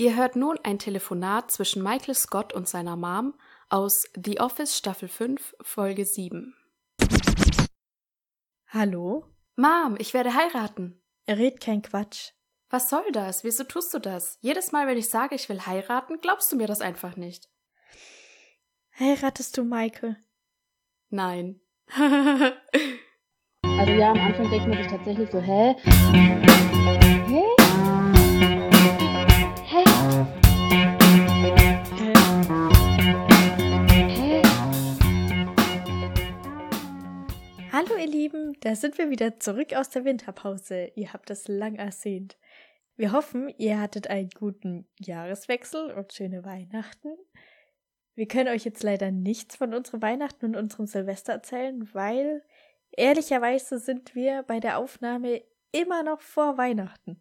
Ihr hört nun ein Telefonat zwischen Michael Scott und seiner Mom aus The Office Staffel 5, Folge 7. Hallo? Mom, ich werde heiraten. Red kein Quatsch. Was soll das? Wieso tust du das? Jedes Mal, wenn ich sage, ich will heiraten, glaubst du mir das einfach nicht. Heiratest du Michael? Nein. Also ja, am Anfang denkt man sich tatsächlich so, hä? Hä? Da sind wir wieder zurück aus der Winterpause. Ihr habt es lang ersehnt. Wir hoffen, ihr hattet einen guten Jahreswechsel und schöne Weihnachten. Wir können euch jetzt leider nichts von unseren Weihnachten und unserem Silvester erzählen, weil ehrlicherweise sind wir bei der Aufnahme immer noch vor Weihnachten.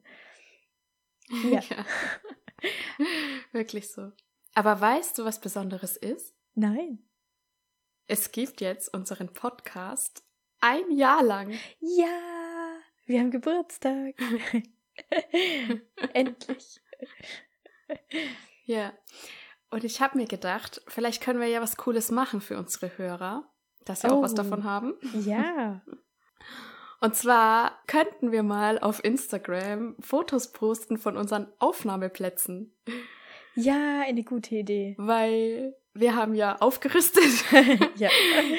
Ja. ja. Wirklich so. Aber weißt du, was Besonderes ist? Nein. Es gibt jetzt unseren Podcast ein Jahr lang. Ja, wir haben Geburtstag. Endlich. Ja. Und ich habe mir gedacht, vielleicht können wir ja was Cooles machen für unsere Hörer, dass sie auch was Oh. davon haben. Ja. Und zwar könnten wir mal auf Instagram Fotos posten von unseren Aufnahmeplätzen, Ja, eine gute Idee. weil wir haben ja aufgerüstet. ja.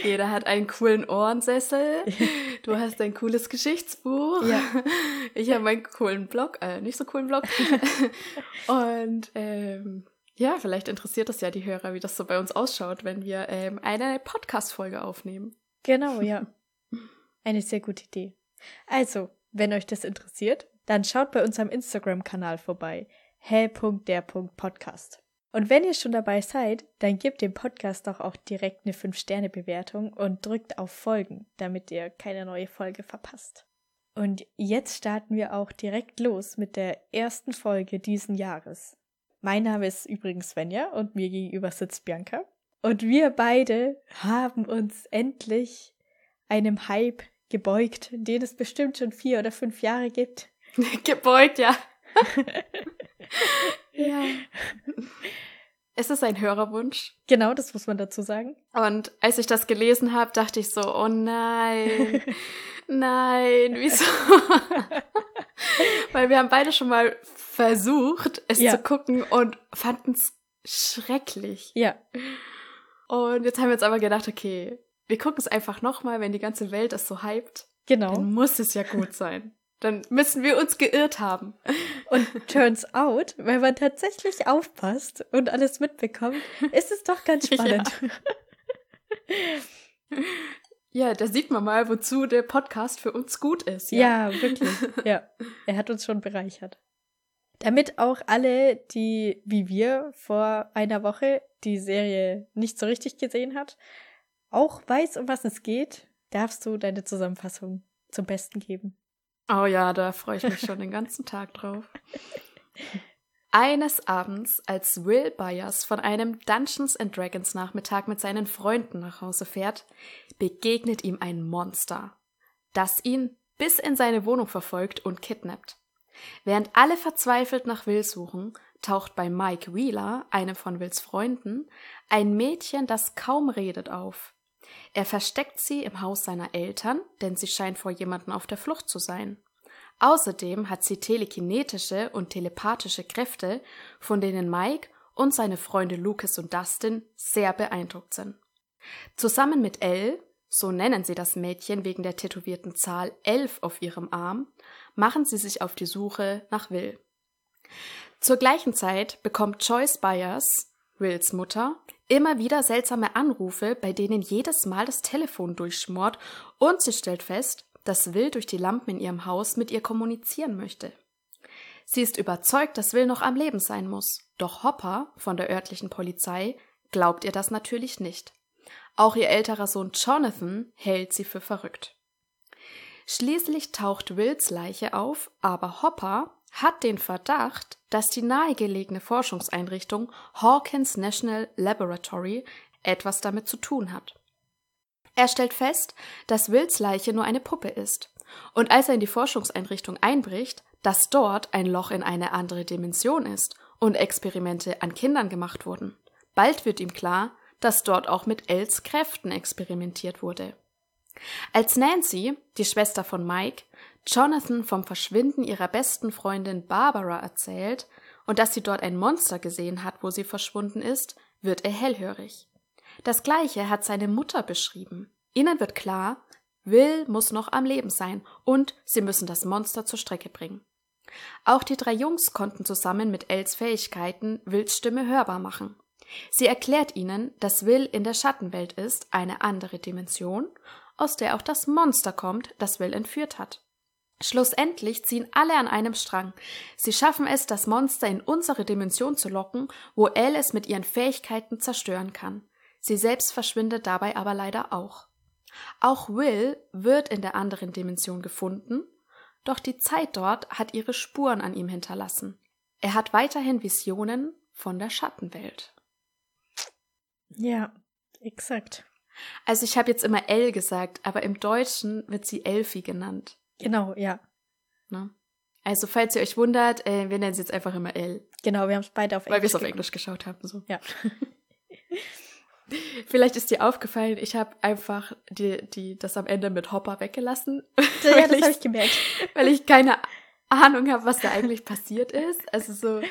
Jeder hat einen coolen Ohrensessel. Du hast ein cooles Geschichtsbuch. Ja. Ich habe meinen coolen Blog, äh, nicht so coolen Blog. Und ähm, ja, vielleicht interessiert es ja die Hörer, wie das so bei uns ausschaut, wenn wir ähm, eine Podcast-Folge aufnehmen. Genau, ja. Eine sehr gute Idee. Also, wenn euch das interessiert, dann schaut bei unserem Instagram-Kanal vorbei. hä.der.podcast. Und wenn ihr schon dabei seid, dann gebt dem Podcast doch auch direkt eine 5-Sterne-Bewertung und drückt auf Folgen, damit ihr keine neue Folge verpasst. Und jetzt starten wir auch direkt los mit der ersten Folge diesen Jahres. Mein Name ist übrigens Svenja und mir gegenüber sitzt Bianca. Und wir beide haben uns endlich einem Hype gebeugt, den es bestimmt schon vier oder fünf Jahre gibt. Gebeugt, ja. ja. Es ist ein Hörerwunsch. Genau, das muss man dazu sagen. Und als ich das gelesen habe, dachte ich so, oh nein, nein, wieso? Weil wir haben beide schon mal versucht, es Ja. zu gucken und fanden es schrecklich. Ja, Und jetzt haben wir uns aber gedacht, okay, wir gucken es einfach nochmal, wenn die ganze Welt es so hypt, genau. dann muss es ja gut sein. Dann müssen wir uns geirrt haben. Und turns out, wenn man tatsächlich aufpasst und alles mitbekommt, ist es doch ganz Ja. spannend. Ja, da sieht man mal, wozu der Podcast für uns gut ist. Ja, wirklich. Ja, er hat uns schon bereichert. Damit auch alle, die wie wir vor einer Woche die Serie nicht so richtig gesehen hat, auch weiß, um was es geht, darfst du deine Zusammenfassung zum Besten geben. Oh ja, da freue ich mich schon den ganzen Tag drauf. Eines Abends, als Will Byers von einem Dungeons and Dragons Nachmittag mit seinen Freunden nach Hause fährt, begegnet ihm ein Monster, das ihn bis in seine Wohnung verfolgt und kidnappt. Während alle verzweifelt nach Will suchen, taucht bei Mike Wheeler, einem von Wills Freunden, ein Mädchen, das kaum redet, auf. Er versteckt sie im Haus seiner Eltern, denn sie scheint vor jemanden auf der Flucht zu sein. Außerdem hat sie telekinetische und telepathische Kräfte, von denen Mike und seine Freunde Lucas und Dustin sehr beeindruckt sind. Zusammen mit Elle, so nennen sie das Mädchen wegen der tätowierten Zahl 11 auf ihrem Arm, machen sie sich auf die Suche nach Will. Zur gleichen Zeit bekommt Joyce Byers, Wills Mutter, immer wieder seltsame Anrufe, bei denen jedes Mal das Telefon durchschmort und sie stellt fest, dass Will durch die Lampen in ihrem Haus mit ihr kommunizieren möchte. Sie ist überzeugt, dass Will noch am Leben sein muss, doch Hopper von der örtlichen Polizei glaubt ihr das natürlich nicht. Auch ihr älterer Sohn Jonathan hält sie für verrückt. Schließlich taucht Wills Leiche auf, aber Hopper hat den Verdacht, dass die nahegelegene Forschungseinrichtung Hawkins National Laboratory etwas damit zu tun hat. Er stellt fest, dass Wills Leiche nur eine Puppe ist. Und als er in die Forschungseinrichtung einbricht, dass dort ein Loch in eine andere Dimension ist und Experimente an Kindern gemacht wurden. Bald wird ihm klar, dass dort auch mit Els Kräften experimentiert wurde. Als Nancy, die Schwester von Mike, Jonathan vom Verschwinden ihrer besten Freundin Barbara erzählt und dass sie dort ein Monster gesehen hat, wo sie verschwunden ist, wird er hellhörig. Das gleiche hat seine Mutter beschrieben. Ihnen wird klar, Will muss noch am Leben sein und sie müssen das Monster zur Strecke bringen. Auch die drei Jungs konnten zusammen mit Els Fähigkeiten Wills Stimme hörbar machen. Sie erklärt ihnen, dass Will in der Schattenwelt ist, eine andere Dimension, aus der auch das Monster kommt, das Will entführt hat. Schlussendlich ziehen alle an einem Strang. Sie schaffen es, das Monster in unsere Dimension zu locken, wo Elle es mit ihren Fähigkeiten zerstören kann. Sie selbst verschwindet dabei aber leider auch. Auch Will wird in der anderen Dimension gefunden, doch die Zeit dort hat ihre Spuren an ihm hinterlassen. Er hat weiterhin Visionen von der Schattenwelt. Ja, exakt. Also ich habe jetzt immer L gesagt, aber im Deutschen wird sie Elfi genannt. Genau, ja. Ne? Also falls ihr euch wundert, äh, wir nennen sie jetzt einfach immer L. Genau, wir haben es beide auf Englisch. Weil wir es auf Englisch geschaut haben. So. Ja. Vielleicht ist dir aufgefallen, ich habe einfach die, die, das am Ende mit Hopper weggelassen. Ja, das habe ich gemerkt. Weil ich keine Ahnung habe, was da eigentlich passiert ist. Also so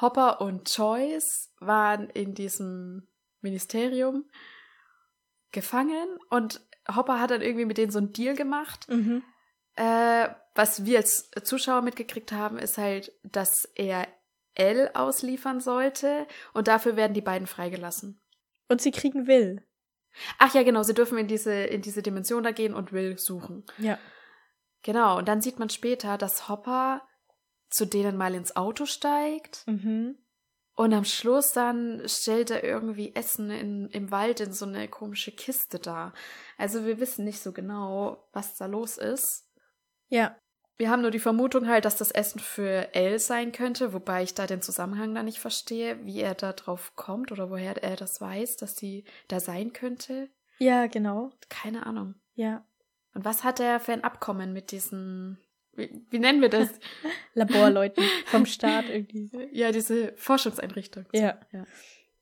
Hopper und Joyce waren in diesem Ministerium gefangen und Hopper hat dann irgendwie mit denen so einen Deal gemacht. Mhm. Äh, was wir als Zuschauer mitgekriegt haben, ist halt, dass er L ausliefern sollte und dafür werden die beiden freigelassen. Und sie kriegen Will. Ach ja, genau, sie dürfen in diese, in diese Dimension da gehen und Will suchen. Ja. Genau, und dann sieht man später, dass Hopper zu denen mal ins Auto steigt. Mhm. Und am Schluss dann stellt er irgendwie Essen in, im Wald in so eine komische Kiste da. Also wir wissen nicht so genau, was da los ist. Ja. Wir haben nur die Vermutung halt, dass das Essen für Elle sein könnte, wobei ich da den Zusammenhang da nicht verstehe, wie er da drauf kommt oder woher er das weiß, dass sie da sein könnte. Ja, genau. Keine Ahnung. Ja. Und was hat er für ein Abkommen mit diesen, wie, wie nennen wir das? Laborleuten vom Staat irgendwie. Ja, diese Forschungseinrichtung. Ja. ja.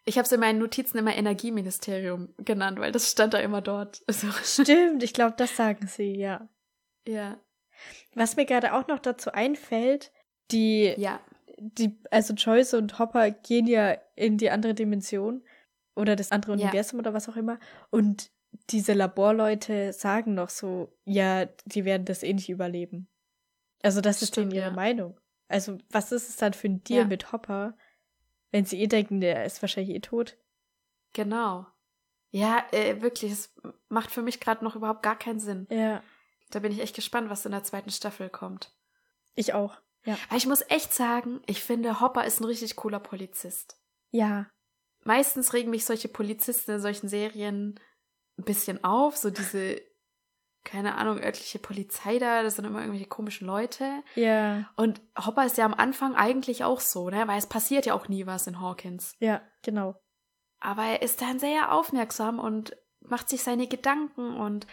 Ich habe es in meinen Notizen immer Energieministerium genannt, weil das stand da immer dort. So. Stimmt, ich glaube, das sagen sie, ja. Ja. Was mir gerade auch noch dazu einfällt, die, ja. die, also Joyce und Hopper gehen ja in die andere Dimension oder das andere Universum ja. oder was auch immer. Und diese Laborleute sagen noch so, ja, die werden das eh nicht überleben. Also das Stimmt, ist denen ihre ja. Meinung. Also was ist es dann für ein Deal ja. mit Hopper, wenn sie eh denken, der ist wahrscheinlich eh tot? Genau. Ja, äh, wirklich, es macht für mich gerade noch überhaupt gar keinen Sinn. Ja. Da bin ich echt gespannt, was in der zweiten Staffel kommt. Ich auch. Ja. Aber ich muss echt sagen, ich finde, Hopper ist ein richtig cooler Polizist. Ja. Meistens regen mich solche Polizisten in solchen Serien ein bisschen auf, so diese, keine Ahnung, örtliche Polizei da, das sind immer irgendwelche komischen Leute. Ja. Und Hopper ist ja am Anfang eigentlich auch so, ne, weil es passiert ja auch nie was in Hawkins. Ja, genau. Aber er ist dann sehr aufmerksam und macht sich seine Gedanken und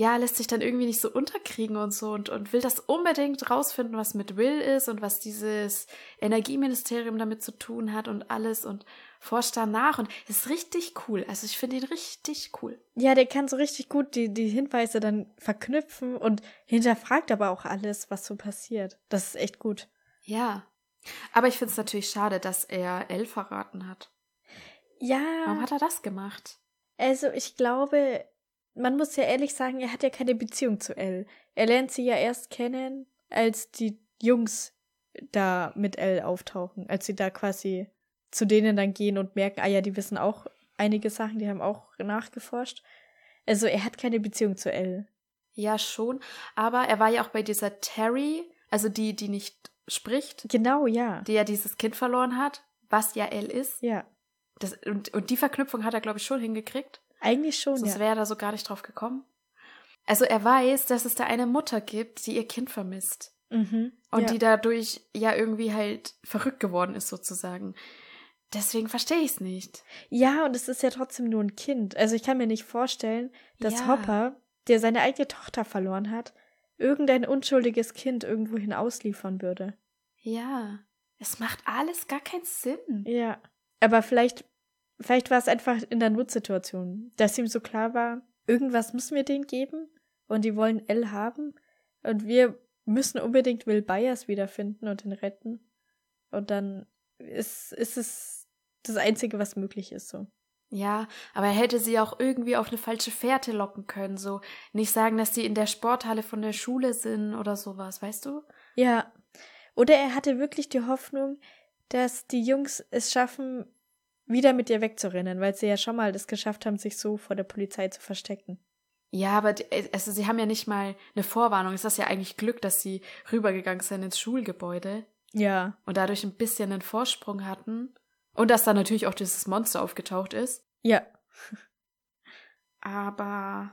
ja, lässt sich dann irgendwie nicht so unterkriegen und so und, und will das unbedingt rausfinden, was mit Will ist und was dieses Energieministerium damit zu tun hat und alles und forscht danach und ist richtig cool. Also ich finde ihn richtig cool. Ja, der kann so richtig gut die, die Hinweise dann verknüpfen und hinterfragt aber auch alles, was so passiert. Das ist echt gut. Ja. Aber ich finde es natürlich schade, dass er Elle verraten hat. Ja. Warum hat er das gemacht? Also ich glaube, man muss ja ehrlich sagen, er hat ja keine Beziehung zu Elle. Er lernt sie ja erst kennen, als die Jungs da mit Elle auftauchen, als sie da quasi zu denen dann gehen und merken, ah ja, die wissen auch einige Sachen, die haben auch nachgeforscht. Also er hat keine Beziehung zu Elle. Ja, schon, aber er war ja auch bei dieser Terry, also die, die nicht spricht. Genau, ja. Die ja dieses Kind verloren hat, was ja Elle ist. Ja. Das, und, und die Verknüpfung hat er, glaube ich, schon hingekriegt. Eigentlich schon, Sonst ja. wäre er da so gar nicht drauf gekommen. Also er weiß, dass es da eine Mutter gibt, die ihr Kind vermisst. Mhm, und ja. die dadurch ja irgendwie halt verrückt geworden ist, sozusagen. Deswegen verstehe ich es nicht. Ja, und es ist ja trotzdem nur ein Kind. Also ich kann mir nicht vorstellen, dass Ja. Hopper, der seine eigene Tochter verloren hat, irgendein unschuldiges Kind irgendwohin ausliefern würde. Ja. Es macht alles gar keinen Sinn. Ja. Aber vielleicht, vielleicht war es einfach in der Notsituation, dass ihm so klar war, irgendwas müssen wir denen geben und die wollen L haben und wir müssen unbedingt Will Byers wiederfinden und ihn retten. Und dann ist, ist es das Einzige, was möglich ist, so. Ja, aber er hätte sie auch irgendwie auf eine falsche Fährte locken können, so nicht sagen, dass sie in der Sporthalle von der Schule sind oder sowas, weißt du? Ja. Oder er hatte wirklich die Hoffnung, dass die Jungs es schaffen, wieder mit ihr wegzurennen, weil sie ja schon mal das geschafft haben, sich so vor der Polizei zu verstecken. Ja, aber die, also sie haben ja nicht mal eine Vorwarnung. Es ist ja eigentlich Glück, dass sie rübergegangen sind ins Schulgebäude. Ja. Und dadurch ein bisschen einen Vorsprung hatten. Und dass da natürlich auch dieses Monster aufgetaucht ist. Ja. Aber.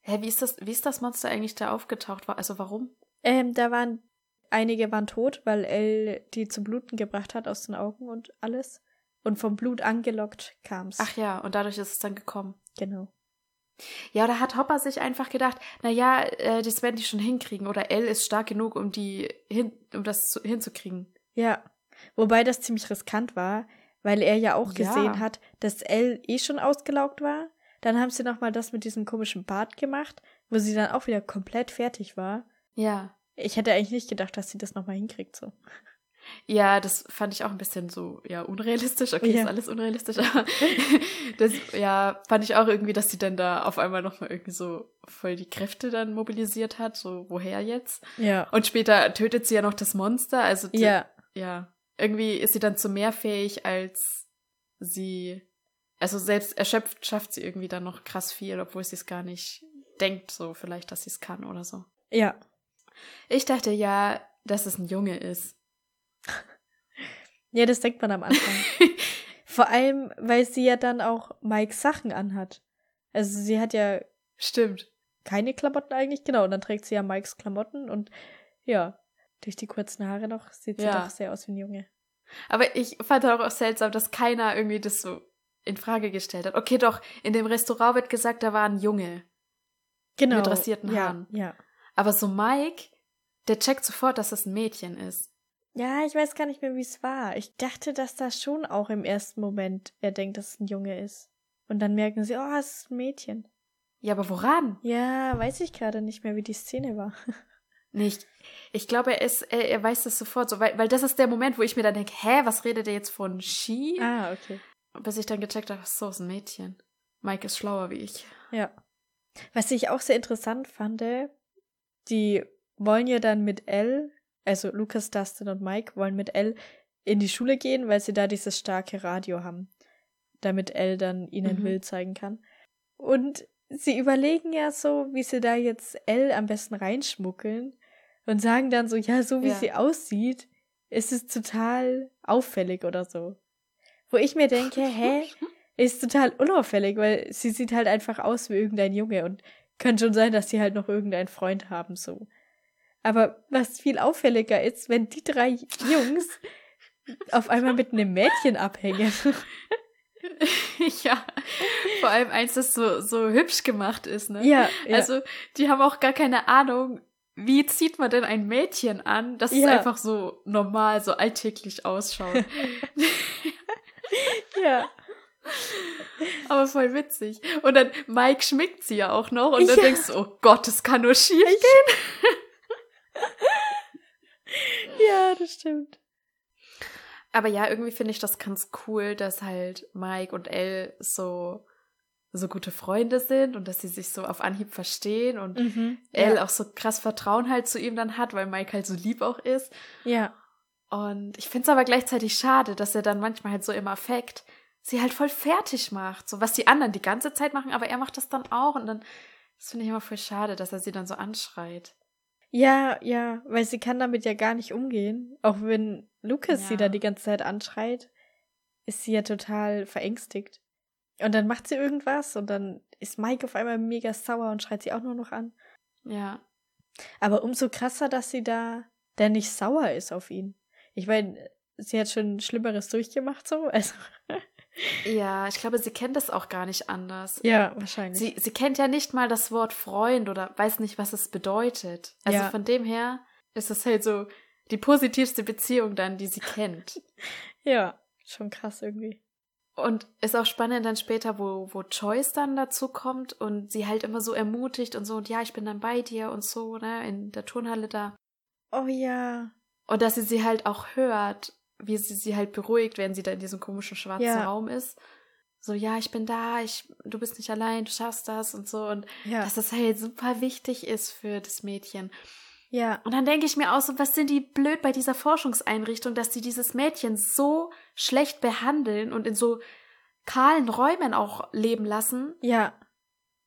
Hä, wie ist das, wie ist das Monster eigentlich da aufgetaucht? Also warum? Ähm, da waren. Einige waren tot, weil Elle die zum Bluten gebracht hat aus den Augen und alles. Und vom Blut angelockt kam's. Ach ja, und dadurch ist es dann gekommen. Genau. Ja, oder hat Hopper sich einfach gedacht, na ja, äh, das werden die schon hinkriegen oder Elle ist stark genug, um die hin, um das zu, hinzukriegen. Ja. Wobei das ziemlich riskant war, weil er ja auch Ja. gesehen hat, dass Elle eh schon ausgelaugt war. Dann haben sie nochmal das mit diesem komischen Bart gemacht, wo sie dann auch wieder komplett fertig war. Ja. Ich hätte eigentlich nicht gedacht, dass sie das nochmal hinkriegt, so. Ja, das fand ich auch ein bisschen so, ja, unrealistisch. Okay, Ja. ist alles unrealistisch, aber das, ja, fand ich auch irgendwie, dass sie dann da auf einmal nochmal irgendwie so voll die Kräfte dann mobilisiert hat, so, woher jetzt? Ja. Und später tötet sie ja noch das Monster, also, die, Ja. ja, irgendwie ist sie dann zu mehr fähig, als sie, also selbst erschöpft schafft sie irgendwie dann noch krass viel, obwohl sie es gar nicht denkt, so vielleicht, dass sie es kann oder so. Ja. Ich dachte ja, dass es ein Junge ist. Ja, das denkt man am Anfang. Vor allem, weil sie ja dann auch Mikes Sachen anhat. Also sie hat ja Stimmt. keine Klamotten eigentlich, genau. Und dann trägt sie ja Mikes Klamotten und ja, durch die kurzen Haare noch sieht sie Ja. doch sehr aus wie ein Junge. Aber ich fand auch seltsam, dass keiner irgendwie das so in Frage gestellt hat. Okay, doch, in dem Restaurant wird gesagt, da war ein Junge. Genau. Mit rasierten ja, Haaren. Ja. Aber so Mike, der checkt sofort, dass das ein Mädchen ist. Ja, ich weiß gar nicht mehr, wie es war. Ich dachte, dass das schon auch im ersten Moment er denkt, dass es ein Junge ist. Und dann merken sie, oh, es ist ein Mädchen. Ja, aber woran? Ja, weiß ich gerade nicht mehr, wie die Szene war. Nicht. Ich glaube, er, ist, er, er weiß das sofort so, weil, weil das ist der Moment, wo ich mir dann denke, hä, was redet er jetzt von Ski? ah, okay. Bis ich dann gecheckt habe, so, ist ein Mädchen. Mike ist schlauer wie ich. Ja. Was ich auch sehr interessant fand, die wollen ja dann mit Elle, also Lucas, Dustin und Mike wollen mit Elle in die Schule gehen, weil sie da dieses starke Radio haben, damit Elle dann ihnen Mhm. Will zeigen kann. Und sie überlegen ja so, wie sie da jetzt Elle am besten reinschmuggeln und sagen dann so, ja, so wie Ja. sie aussieht, ist es total auffällig oder so. Wo ich mir denke, hä, ist total unauffällig, weil sie sieht halt einfach aus wie irgendein Junge und kann schon sein, dass sie halt noch irgendeinen Freund haben, so. Aber was viel auffälliger ist, wenn die drei Jungs auf einmal mit einem Mädchen abhängen. ja. Vor allem eins, das so, so hübsch gemacht ist, ne? ja, ja. Also, die haben auch gar keine Ahnung, wie zieht man denn ein Mädchen an, dass es Ja. einfach so normal, so alltäglich ausschaut. ja. Aber voll witzig. Und dann Mike schmickt sie ja auch noch und dann Ja. denkst du, oh Gott, das kann nur schief gehen. Ja, das stimmt. Aber ja, irgendwie finde ich das ganz cool, dass halt Mike und Elle so, so gute Freunde sind und dass sie sich so auf Anhieb verstehen und Mhm. Elle ja. auch so krass Vertrauen halt zu ihm dann hat, weil Mike halt so lieb auch ist. ja. Und ich finde es aber gleichzeitig schade, dass er dann manchmal halt so im Affekt sie halt voll fertig macht. So was die anderen die ganze Zeit machen, aber er macht das dann auch. Und dann, das finde ich immer voll schade, dass er sie dann so anschreit. Ja, ja, weil sie kann damit ja gar nicht umgehen. Auch wenn Lucas sie Ja. da die ganze Zeit anschreit, ist sie ja total verängstigt. Und dann macht sie irgendwas und dann ist Mike auf einmal mega sauer und schreit sie auch nur noch an. Ja. Aber umso krasser, dass sie da dann nicht sauer ist auf ihn. Ich meine, sie hat schon Schlimmeres durchgemacht, so. Also, Ja, ich glaube, sie kennt es auch gar nicht anders. ja, wahrscheinlich. Sie, sie kennt ja nicht mal das Wort Freund oder weiß nicht, was es bedeutet. Also Ja. von dem her ist es halt so, die positivste Beziehung dann, die sie kennt. Ja, schon krass irgendwie. Und ist auch spannend dann später, wo, wo Joyce dann dazu kommt und sie halt immer so ermutigt und so, und ja, ich bin dann bei dir und so, ne, in der Turnhalle da. Oh ja. Und dass sie sie halt auch hört, wie sie sie halt beruhigt, wenn sie da in diesem komischen schwarzen Ja. Raum ist. So, ja, ich bin da, ich, du bist nicht allein, du schaffst das und so. Und Ja. dass das halt super wichtig ist für das Mädchen. ja. Und dann denke ich mir auch so, was sind die blöd bei dieser Forschungseinrichtung, dass sie dieses Mädchen so schlecht behandeln und in so kahlen Räumen auch leben lassen, Ja.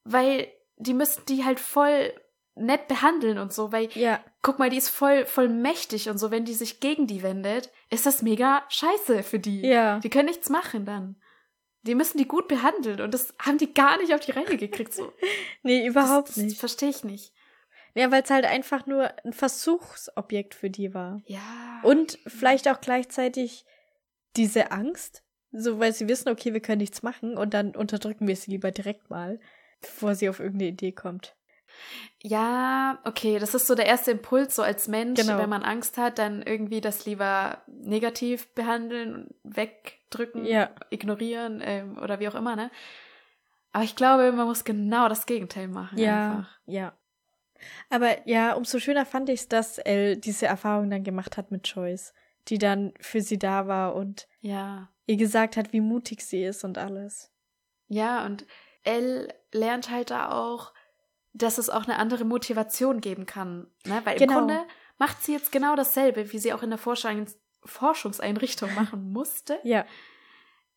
weil die müssten die halt voll nett behandeln und so, weil Ja. guck mal, die ist voll voll mächtig und so, wenn die sich gegen die wendet, ist das mega scheiße für die. Ja. Die können nichts machen dann. Die müssen die gut behandeln und das haben die gar nicht auf die Reihe gekriegt so. Nee, überhaupt das, das nicht. verstehe ich nicht. Ja, weil es halt einfach nur ein Versuchsobjekt für die war. Ja. Und vielleicht auch gleichzeitig diese Angst, so weil sie wissen, okay, wir können nichts machen und dann unterdrücken wir sie lieber direkt mal, bevor sie auf irgendeine Idee kommt. Ja, okay, das ist so der erste Impuls, so als Mensch, Genau. wenn man Angst hat, dann irgendwie das lieber negativ behandeln, wegdrücken, Ja. ignorieren ähm, oder wie auch immer, ne? Aber ich glaube, man muss genau das Gegenteil machen. Ja, Einfach. ja. Aber ja, umso schöner fand ich es, dass Elle diese Erfahrung dann gemacht hat mit Joyce, die dann für sie da war und Ja. ihr gesagt hat, wie mutig sie ist und alles. Ja, und Elle lernt halt da auch, dass es auch eine andere Motivation geben kann. Ne? Weil Genau. im Grunde macht sie jetzt genau dasselbe, wie sie auch in der Forschung, Forschungseinrichtung machen musste. Ja,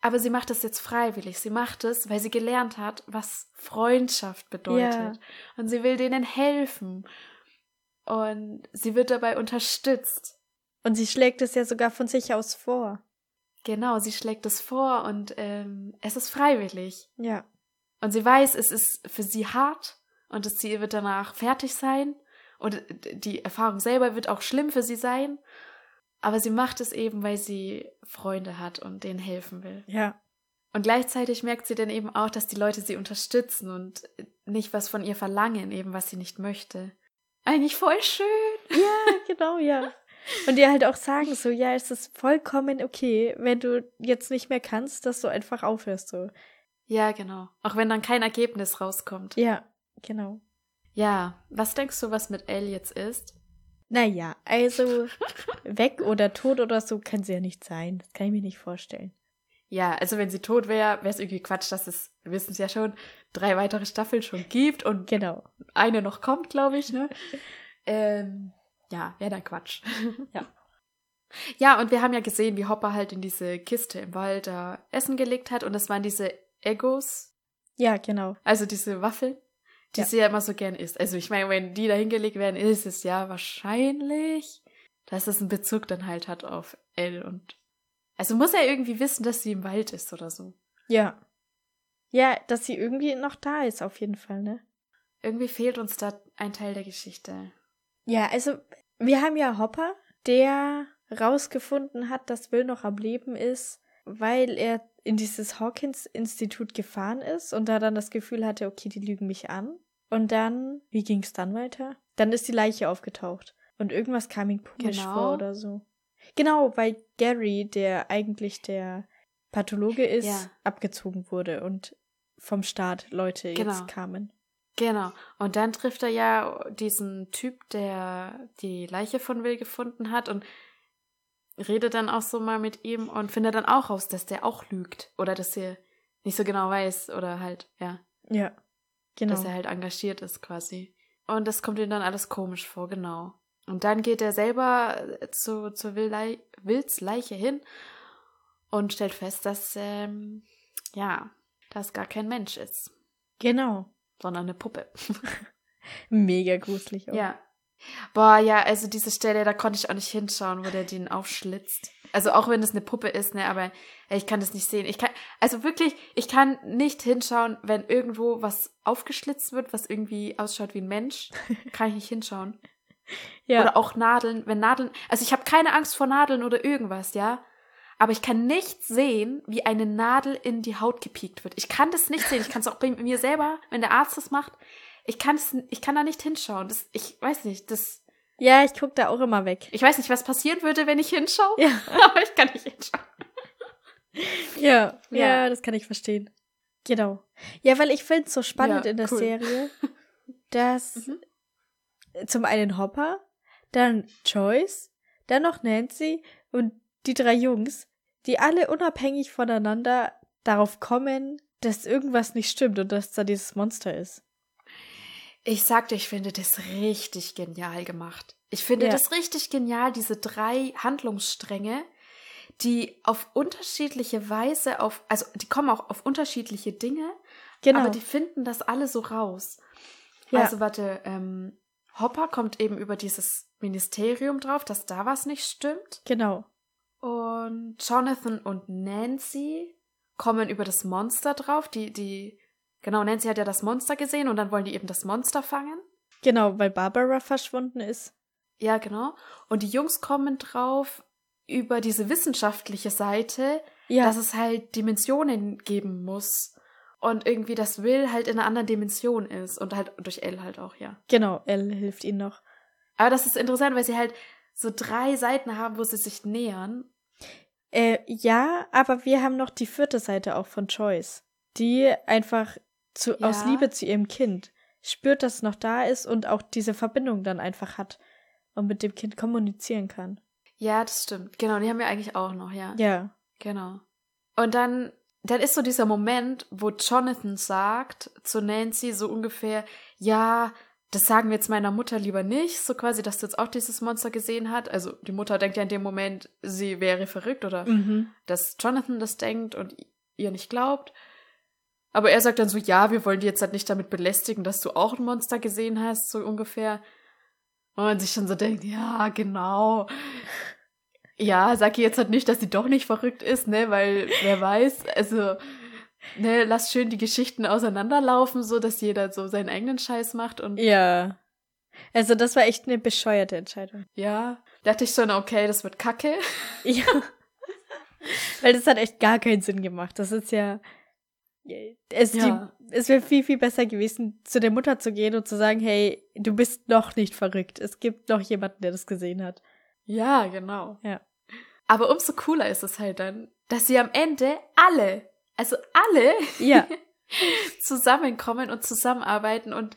Aber sie macht es jetzt freiwillig. Sie macht es, weil sie gelernt hat, was Freundschaft bedeutet. Ja. Und sie will denen helfen. Und sie wird dabei unterstützt. und sie schlägt es ja sogar von sich aus vor. Genau, sie schlägt es vor und ähm, es ist freiwillig. Ja, Und sie weiß, es ist für sie hart und das Ziel wird danach fertig sein. Und die Erfahrung selber wird auch schlimm für sie sein. Aber sie macht es eben, weil sie Freunde hat und denen helfen will. ja, Und gleichzeitig merkt sie dann eben auch, dass die Leute sie unterstützen und nicht was von ihr verlangen, eben was sie nicht möchte. Eigentlich voll schön. ja, genau, ja. Und ihr halt auch sagen so, ja, es ist vollkommen okay, wenn du jetzt nicht mehr kannst, dass du einfach aufhörst so. Ja, genau. Auch wenn dann kein Ergebnis rauskommt. Ja, genau. Ja, was denkst du, was mit Elle jetzt ist? Naja, also weg oder tot oder so kann sie ja nicht sein. Das kann ich mir nicht vorstellen. Ja, also wenn sie tot wäre, wäre es irgendwie Quatsch, dass es, wir wissen es ja schon, drei weitere Staffeln schon gibt und Genau. eine noch kommt, glaube ich, ne? ähm, ja, wäre dann Quatsch. Ja. Ja, und wir haben ja gesehen, wie Hopper halt in diese Kiste im Wald da Essen gelegt hat und das waren diese Egos, Ja, genau. also diese Waffeln, die Ja. sie ja immer so gern isst. Also ich meine, wenn die da hingelegt werden, ist es ja wahrscheinlich, dass es einen Bezug dann halt hat auf Elle und also muss er irgendwie wissen, dass sie im Wald ist oder so. Ja. Ja, dass sie irgendwie noch da ist, auf jeden Fall, ne? Irgendwie fehlt uns da ein Teil der Geschichte. Ja, also wir haben ja Hopper, der rausgefunden hat, dass Will noch am Leben ist, weil er in dieses Hawkins-Institut gefahren ist und da dann das Gefühl hatte, okay, die lügen mich an. Und dann, wie ging's dann weiter? Dann ist die Leiche aufgetaucht und irgendwas kam ihm komisch Genau. vor oder so. Genau, weil Gary, der eigentlich der Pathologe ist, Ja. abgezogen wurde und vom Staat Leute Genau. jetzt kamen. Genau. Und dann trifft er ja diesen Typ, der die Leiche von Will gefunden hat und redet dann auch so mal mit ihm und findet dann auch raus, dass der auch lügt. Oder dass er nicht so genau weiß oder halt, ja, Ja, genau. dass er halt engagiert ist quasi. Und das kommt ihm dann alles komisch vor, genau. Und dann geht er selber zu, zu Will Lei- Wills Leiche hin und stellt fest, dass, ähm, ja, das gar kein Mensch ist, genau. sondern eine Puppe. Mega gruselig. Auch. Ja. Boah, ja, also diese Stelle, da konnte ich auch nicht hinschauen, wo der den aufschlitzt. Also auch wenn es eine Puppe ist, ne, aber ich kann das nicht sehen. Ich kann, also wirklich, ich kann nicht hinschauen, wenn irgendwo was aufgeschlitzt wird, was irgendwie ausschaut wie ein Mensch. Kann ich nicht hinschauen. ja. Oder auch Nadeln, wenn Nadeln, also ich habe keine Angst vor Nadeln oder irgendwas, ja. Aber ich kann nicht sehen, wie eine Nadel in die Haut gepiekt wird. Ich kann das nicht sehen. Ich kann es auch bei mir selber, wenn der Arzt das macht. Ich kann es, ich kann da nicht hinschauen. Das, ich weiß nicht, das Ja, ich gucke da auch immer weg. Ich weiß nicht, was passieren würde, wenn ich hinschaue, Ja, aber ich kann nicht hinschauen. ja, ja, Ja. das kann ich verstehen. Genau. Ja, weil ich finde es so spannend Ja, in der cool. Serie, dass Mhm. zum einen Hopper, dann Joyce, dann noch Nancy und die drei Jungs, die alle unabhängig voneinander darauf kommen, dass irgendwas nicht stimmt und dass da dieses Monster ist. Ich sagte, ich finde das richtig genial gemacht. Ich finde Ja. das richtig genial, diese drei Handlungsstränge, die auf unterschiedliche Weise auf, also die kommen auch auf unterschiedliche Dinge, Genau. aber die finden das alle so raus. Ja. Also warte, ähm, Hopper kommt eben über dieses Ministerium drauf, dass da was nicht stimmt. genau. Und Jonathan und Nancy kommen über das Monster drauf. Die, die, genau, Nancy hat ja das Monster gesehen und dann wollen die eben das Monster fangen. Genau, weil Barbara verschwunden ist. Ja, genau. Und die Jungs kommen drauf über diese wissenschaftliche Seite, Ja, dass es halt Dimensionen geben muss. Und irgendwie das Will halt in einer anderen Dimension ist. Und halt durch L halt auch, ja. genau, Elle hilft ihnen noch. Aber das ist interessant, weil sie halt so drei Seiten haben, wo sie sich nähern. Äh, ja, aber wir haben noch die vierte Seite auch von Joyce, die einfach zu, Ja. aus Liebe zu ihrem Kind spürt, dass es noch da ist und auch diese Verbindung dann einfach hat und mit dem Kind kommunizieren kann. Ja, das stimmt. Genau, die haben wir eigentlich auch noch, ja. Ja, Genau. Und dann, dann ist so dieser Moment, wo Jonathan sagt zu Nancy so ungefähr, ja, das sagen wir jetzt meiner Mutter lieber nicht, so quasi, dass sie jetzt auch dieses Monster gesehen hat. Also die Mutter denkt ja in dem Moment, sie wäre verrückt oder mhm. dass Jonathan das denkt und ihr nicht glaubt. Aber er sagt dann so, ja, wir wollen die jetzt halt nicht damit belästigen, dass du auch ein Monster gesehen hast, so ungefähr. Und man sich schon so denkt, ja, genau. Ja, sag ihr jetzt halt nicht, dass sie doch nicht verrückt ist, ne, weil wer weiß, also, ne, lass schön die Geschichten auseinanderlaufen, so dass jeder so seinen eigenen Scheiß macht und ja. Also das war echt eine bescheuerte Entscheidung. ja, dachte ich schon, okay, das wird kacke. Ja. Weil das hat echt gar keinen Sinn gemacht. Das ist ja. Es, Ja. die, es wäre viel, viel besser gewesen, zu der Mutter zu gehen und zu sagen, hey, du bist noch nicht verrückt. Es gibt noch jemanden, der das gesehen hat. Ja, genau. Ja. Aber umso cooler ist es halt dann, dass sie am Ende alle, also alle Ja. zusammenkommen und zusammenarbeiten und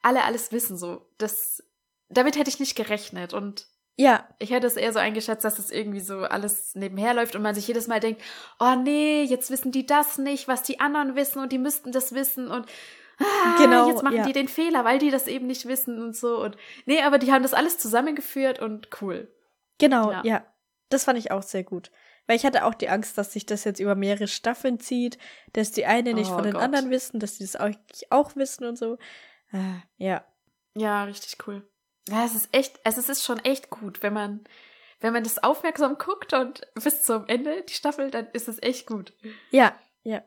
alle alles wissen so. Das, damit hätte ich nicht gerechnet und Ja. ich hätte es eher so eingeschätzt, dass es irgendwie so alles nebenher läuft und man sich jedes Mal denkt, oh nee, jetzt wissen die das nicht, was die anderen wissen und die müssten das wissen und ah, Genau, jetzt machen ja. die den Fehler, weil die das eben nicht wissen und so und nee, aber die haben das alles zusammengeführt und cool. Genau, Ja. ja. Das fand ich auch sehr gut. Weil ich hatte auch die Angst, dass sich das jetzt über mehrere Staffeln zieht, dass die eine nicht Oh von den Gott. anderen wissen, dass die das auch, auch wissen und so. Ah, ja. Ja, richtig cool. Ja, es ist echt, also es ist schon echt gut, wenn man, wenn man das aufmerksam guckt und bis zum Ende die Staffel, dann ist es echt gut. Ja, ja.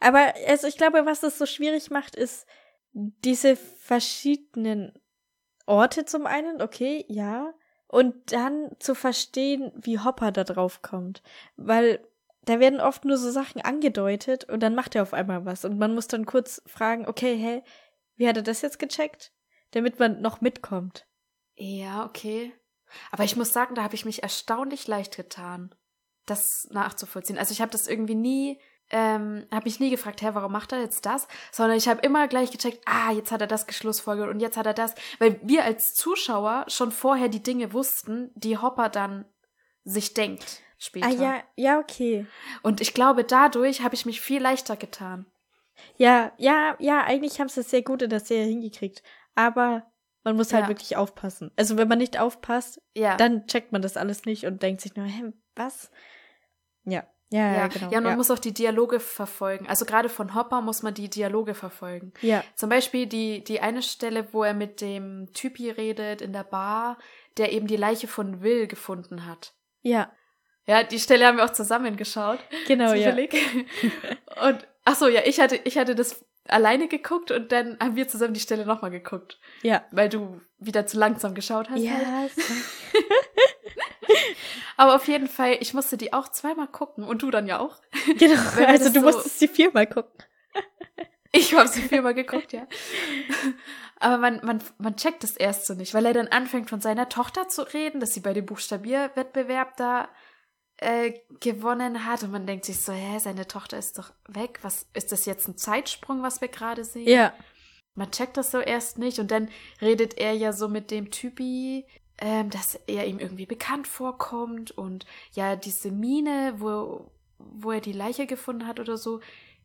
Aber also ich glaube, was das so schwierig macht, ist diese verschiedenen Orte zum einen, okay, ja. Und dann zu verstehen, wie Hopper da drauf kommt. Weil da werden oft nur so Sachen angedeutet und dann macht er auf einmal was. Und man muss dann kurz fragen, okay, hä, wie hat er das jetzt gecheckt? Damit man noch mitkommt. Ja, okay. Aber ich muss sagen, da habe ich mich erstaunlich leicht getan, das nachzuvollziehen. Also ich habe das irgendwie nie, ähm, habe mich nie gefragt, hä, warum macht er jetzt das? Sondern ich habe immer gleich gecheckt, ah, jetzt hat er das geschlussfolgert und jetzt hat er das. Weil wir als Zuschauer schon vorher die Dinge wussten, die Hopper dann sich denkt später. Ah ja, ja, okay. Und ich glaube, dadurch habe ich mich viel leichter getan. Ja, ja, ja, eigentlich haben sie es sehr gut in der Serie hingekriegt. Aber man muss halt Ja. wirklich aufpassen. Also wenn man nicht aufpasst, Ja. dann checkt man das alles nicht und denkt sich nur, hä, was? Ja, ja, ja, ja, genau. ja, man ja. muss auch die Dialoge verfolgen. Also gerade von Hopper muss man die Dialoge verfolgen. ja, Zum Beispiel die, die eine Stelle, wo er mit dem Typi redet in der Bar, der eben die Leiche von Will gefunden hat. ja, Ja, die Stelle haben wir auch zusammen geschaut. genau, ja. zufällig. Und ach so, ja, ich hatte, ich hatte das alleine geguckt und dann haben wir zusammen die Stelle nochmal geguckt, Ja. weil du wieder zu langsam geschaut hast. halt. Ja, so. Aber auf jeden Fall, ich musste die auch zweimal gucken und du dann ja auch. genau. Also das du so- musstest sie viermal gucken. Ich ich habe sie viermal geguckt, ja. Aber man, man, man checkt es erst so nicht, weil er dann anfängt von seiner Tochter zu reden, dass sie bei dem Buchstabierwettbewerb da äh, gewonnen hat und man denkt sich so, hä, seine Tochter ist doch weg. Was ist das jetzt ein Zeitsprung, was wir gerade sehen? Ja. Man checkt das so erst nicht und dann redet er ja so mit dem Typi, ähm, dass er ihm irgendwie bekannt vorkommt und ja, diese Mine, wo, wo er die Leiche gefunden hat oder so,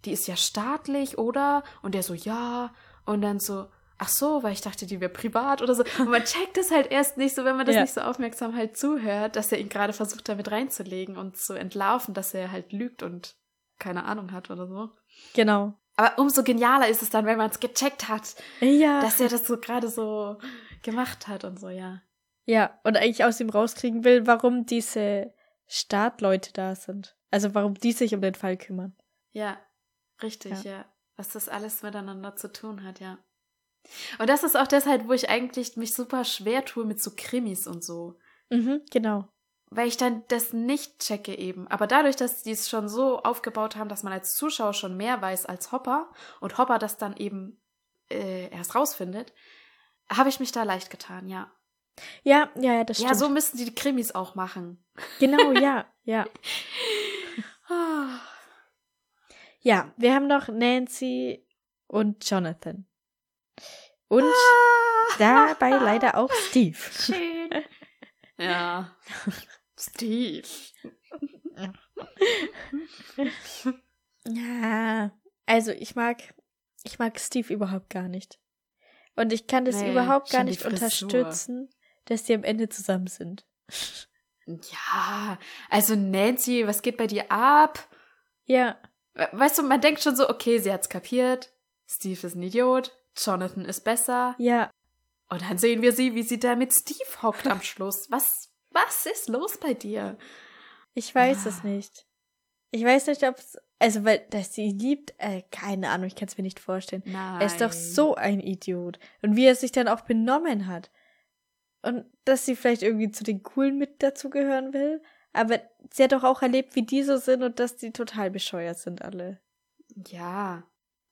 die ist ja staatlich, oder? Und er so, ja. Und dann so, ach so, weil ich dachte, die wäre privat oder so. Und man checkt es halt erst nicht so, wenn man das Ja. nicht so aufmerksam halt zuhört, dass er ihn gerade versucht, damit reinzulegen und zu entlarven, dass er halt lügt und keine Ahnung hat oder so. Genau. Aber umso genialer ist es dann, wenn man es gecheckt hat, Ja. dass er das so gerade so gemacht hat und so, ja. ja, und eigentlich aus ihm rauskriegen will, warum diese Startleute da sind. Also warum die sich um den Fall kümmern. Ja, richtig, Ja. ja. Was das alles miteinander zu tun hat, ja. Und das ist auch deshalb, wo ich eigentlich mich super schwer tue mit so Krimis und so. Mhm, genau. Weil ich dann das nicht checke eben. Aber dadurch, dass die es schon so aufgebaut haben, dass man als Zuschauer schon mehr weiß als Hopper und Hopper das dann eben äh, erst rausfindet, habe ich mich da leicht getan, ja. Ja, ja, ja, das Ja, stimmt. so müssten die die Krimis auch machen. Genau, ja, ja. Ah. Ja, wir haben noch Nancy und Jonathan. Und dabei leider auch Steve. Schön. Ja. Steve. Ja, also ich mag, ich mag Steve überhaupt gar nicht. Und ich kann das Nee, überhaupt gar nicht unterstützen, dass die am Ende zusammen sind. Ja, also Nancy, was geht bei dir ab? Ja, We- Weißt du, man denkt schon so, okay, sie hat's kapiert. Steve ist ein Idiot. Jonathan ist besser. ja, Und dann sehen wir sie, wie sie da mit Steve hockt am Schluss. Was, was ist los bei dir? ich weiß Ah. es nicht. Ich weiß nicht, ob es, also weil, dass sie ihn liebt, äh, keine Ahnung, ich kann es mir nicht vorstellen. Nein. Er ist doch so ein Idiot. Und wie er sich dann auch benommen hat. Und dass sie vielleicht irgendwie zu den Coolen mit dazugehören will. Aber sie hat doch auch erlebt, wie die so sind und dass die total bescheuert sind alle. Ja.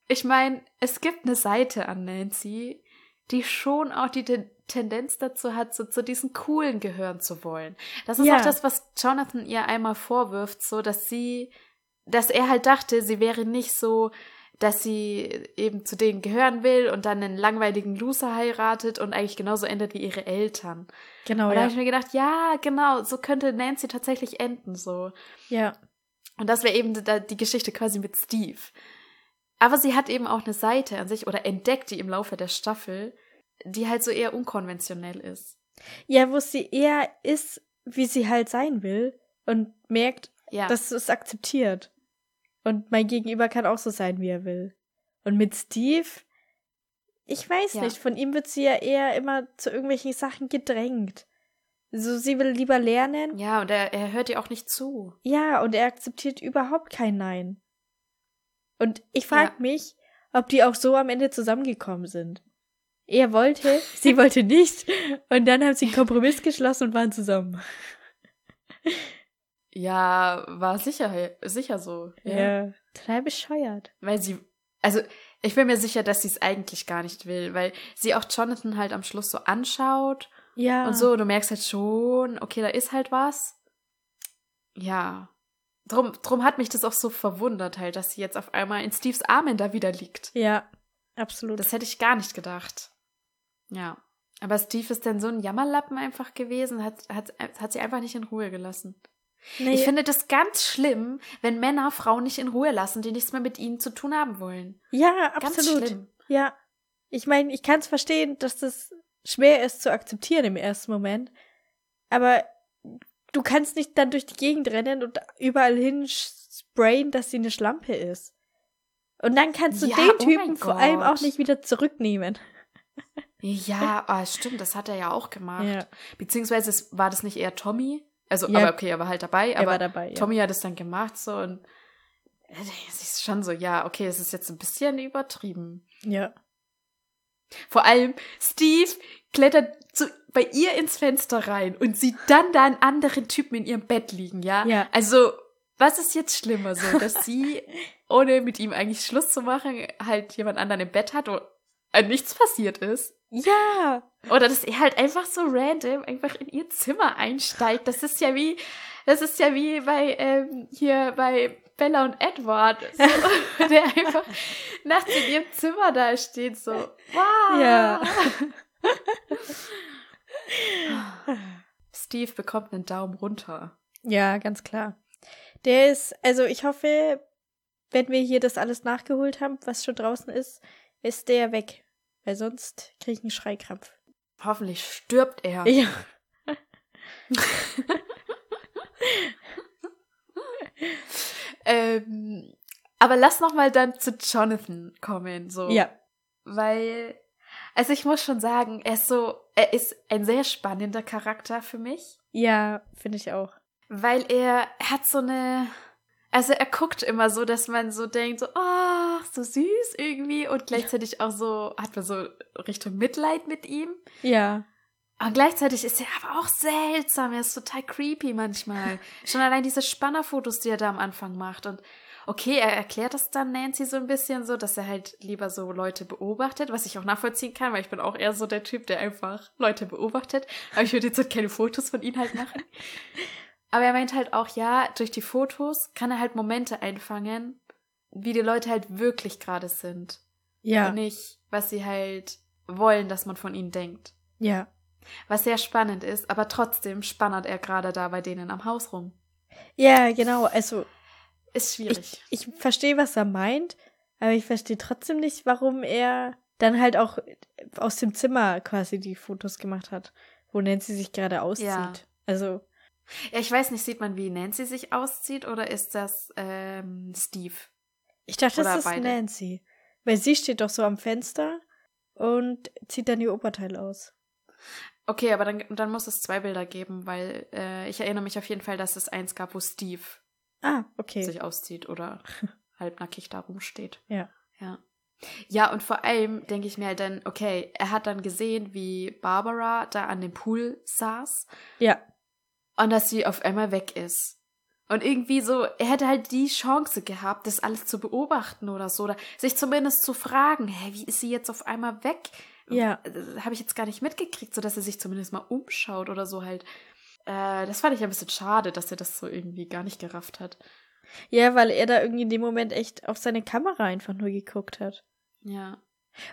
Ich meine, es gibt eine Seite an Nancy, die schon auch die Ten Tendenz dazu hat, so zu diesen Coolen gehören zu wollen. Das ist Ja. auch das, was Jonathan ihr einmal vorwirft, so dass sie, dass er halt dachte, sie wäre nicht so, dass sie eben zu denen gehören will und dann einen langweiligen Loser heiratet und eigentlich genauso endet wie ihre Eltern. Genau, und da ja. habe ich mir gedacht, ja, genau, so könnte Nancy tatsächlich enden, so. ja. Und das wäre eben die, die Geschichte quasi mit Steve. Aber sie hat eben auch eine Seite an sich oder entdeckt die im Laufe der Staffel, die halt so eher unkonventionell ist. Ja, wo sie eher ist, wie sie halt sein will und merkt, Ja. dass es akzeptiert. Und mein Gegenüber kann auch so sein, wie er will. Und mit Steve, ich weiß Ja. nicht, von ihm wird sie ja eher immer zu irgendwelchen Sachen gedrängt. So, sie will lieber lernen. ja, und er, er hört ihr auch nicht zu. Ja, und er akzeptiert überhaupt kein Nein. Und ich frage Ja. mich, ob die auch so am Ende zusammengekommen sind. Er wollte, sie wollte nicht. Und dann haben sie einen Kompromiss geschlossen und waren zusammen. Ja, war sicher, sicher so. Ja. Total bescheuert. Weil sie, also ich bin mir sicher, dass sie es eigentlich gar nicht will, weil sie auch Jonathan halt am Schluss so anschaut Ja. und so, du merkst halt schon, okay, da ist halt was. Ja. Drum, drum hat mich das auch so verwundert halt, dass sie jetzt auf einmal in Steves Armen da wieder liegt. Ja, absolut. Das hätte ich gar nicht gedacht. Ja. Aber Steve ist dann so ein Jammerlappen einfach gewesen, hat, hat, hat sie einfach nicht in Ruhe gelassen. nee, Ich finde das ganz schlimm, wenn Männer Frauen nicht in Ruhe lassen, die nichts mehr mit ihnen zu tun haben wollen. ja, Ganz absolut. schlimm. Ja. Ich meine, ich kann es verstehen, dass das schwer ist zu akzeptieren im ersten Moment. Aber du kannst nicht dann durch die Gegend rennen und überall hin sprayen, dass sie eine Schlampe ist. Und dann kannst du Ja, den oh Typen mein vor allem auch nicht wieder zurücknehmen. Ja, ah, stimmt, das hat er ja auch gemacht. Ja. Beziehungsweise war das nicht eher Tommy? Also, Ja. aber okay, er war halt dabei, Er aber war dabei. Tommy hat es dann gemacht so und äh, es ist schon so, ja, okay, es ist jetzt ein bisschen übertrieben. ja. Vor allem, Steve klettert zu, bei ihr ins Fenster rein und sieht dann da einen anderen Typen in ihrem Bett liegen, ja? Ja. Also, was ist jetzt schlimmer so, dass sie, ohne mit ihm eigentlich Schluss zu machen, halt jemand anderen im Bett hat und äh, nichts passiert ist? Ja. Oder dass er halt einfach so random einfach in ihr Zimmer einsteigt. Das ist ja wie, das ist ja wie bei, ähm, hier bei Bella und Edward, so, der einfach nachts in ihrem Zimmer da steht, so, wow. Ja. Steve bekommt einen Daumen runter. Ja, ganz klar. Der ist, also ich hoffe, wenn wir hier das alles nachgeholt haben, was schon draußen ist, ist der weg. Weil sonst kriege ich einen Schreikrampf. Hoffentlich stirbt er. Ja. ähm, aber lass noch mal dann zu Jonathan kommen, so. Ja. Weil, also ich muss schon sagen, er ist so, er ist ein sehr spannender Charakter für mich. Ja, finde ich auch. Weil er, er hat so eine, also er guckt immer so, dass man so denkt, so, oh, so süß irgendwie und gleichzeitig auch so, hat man so Richtung Mitleid mit ihm. Ja. Und gleichzeitig ist er aber auch seltsam, er ist total creepy manchmal. Schon allein diese Spannerfotos, die er da am Anfang macht und okay, er erklärt das dann Nancy so ein bisschen so, dass er halt lieber so Leute beobachtet, was ich auch nachvollziehen kann, weil ich bin auch eher so der Typ, der einfach Leute beobachtet. Aber ich würde jetzt halt keine Fotos von ihnen halt machen. Aber er meint halt auch, ja, durch die Fotos kann er halt Momente einfangen, wie die Leute halt wirklich gerade sind. Ja. Und nicht, was sie halt wollen, dass man von ihnen denkt. Ja. Was sehr spannend ist, aber trotzdem spannert er gerade da bei denen am Haus rum. Ja, genau. Also, Ist schwierig. ich, ich verstehe, was er meint, aber ich verstehe trotzdem nicht, warum er dann halt auch aus dem Zimmer quasi die Fotos gemacht hat, wo Nancy sich gerade auszieht. Ja. Also, ja, ich weiß nicht, sieht man, wie Nancy sich auszieht oder ist das ähm, Steve? ich dachte, Oder das ist beide. Nancy. Weil sie steht doch so am Fenster und zieht dann ihr Oberteil aus. Okay, aber dann, dann muss es zwei Bilder geben, weil äh, ich erinnere mich auf jeden Fall, dass es eins gab, wo Steve Ah, okay. sich auszieht oder halbnackig da rumsteht. Ja. Ja. Ja, und vor allem denke ich mir halt dann, okay, er hat dann gesehen, wie Barbara da an dem Pool saß Ja. und dass sie auf einmal weg ist. Und irgendwie so, er hätte halt die Chance gehabt, das alles zu beobachten oder so, oder sich zumindest zu fragen, hä, wie ist sie jetzt auf einmal weg? Ja. Habe ich jetzt gar nicht mitgekriegt, so dass er sich zumindest mal umschaut oder so halt. Äh, das fand ich ein bisschen schade, dass er das so irgendwie gar nicht gerafft hat. Ja, weil er da irgendwie in dem Moment echt auf seine Kamera einfach nur geguckt hat. Ja.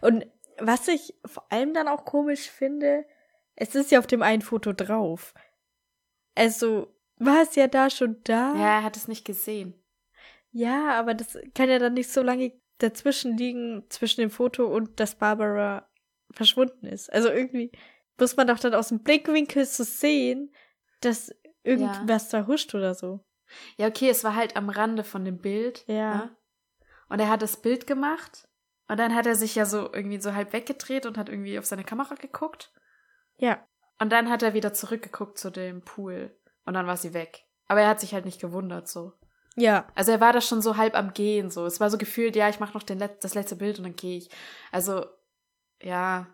Und was ich vor allem dann auch komisch finde, es ist ja auf dem einen Foto drauf. Also, war es ja da schon da? Ja, er hat es nicht gesehen. Ja, aber das kann ja dann nicht so lange dazwischen liegen, zwischen dem Foto und dass Barbara verschwunden ist. Also irgendwie muss man doch dann aus dem Blickwinkel so sehen, dass irgendwas da huscht oder so. Ja, okay, es war halt am Rande von dem Bild. Ja. ne? Und er hat das Bild gemacht. Und dann hat er sich ja so irgendwie so halb weggedreht und hat irgendwie auf seine Kamera geguckt. Ja. Und dann hat er wieder zurückgeguckt zu dem Pool. Und dann war sie weg. Aber er hat sich halt nicht gewundert, so. Ja. Also er war da schon so halb am Gehen, so. Es war so gefühlt, ja, ich mache noch den Let das letzte Bild und dann gehe ich. Also, ja.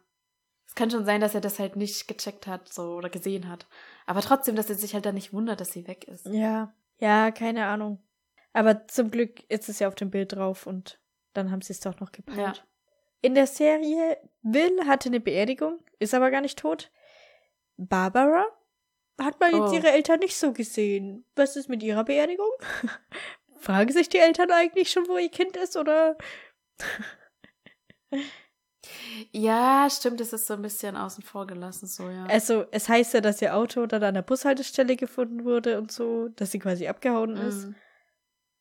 Es kann schon sein, dass er das halt nicht gecheckt hat, so, oder gesehen hat. Aber trotzdem, dass er sich halt dann nicht wundert, dass sie weg ist. Ja. Ja, keine Ahnung. Aber zum Glück ist es ja auf dem Bild drauf und dann haben sie es doch noch gepeilt. Ja. In der Serie, Will hatte eine Beerdigung, ist aber gar nicht tot. Barbara hat man jetzt Oh. ihre Eltern nicht so gesehen. Was ist mit ihrer Beerdigung? Fragen sich die Eltern eigentlich schon, wo ihr Kind ist, oder? Ja, stimmt, es ist so ein bisschen außen vor gelassen, so, ja. Also, es heißt ja, dass ihr Auto dann an der Bushaltestelle gefunden wurde und so, dass sie quasi abgehauen ist. Mhm.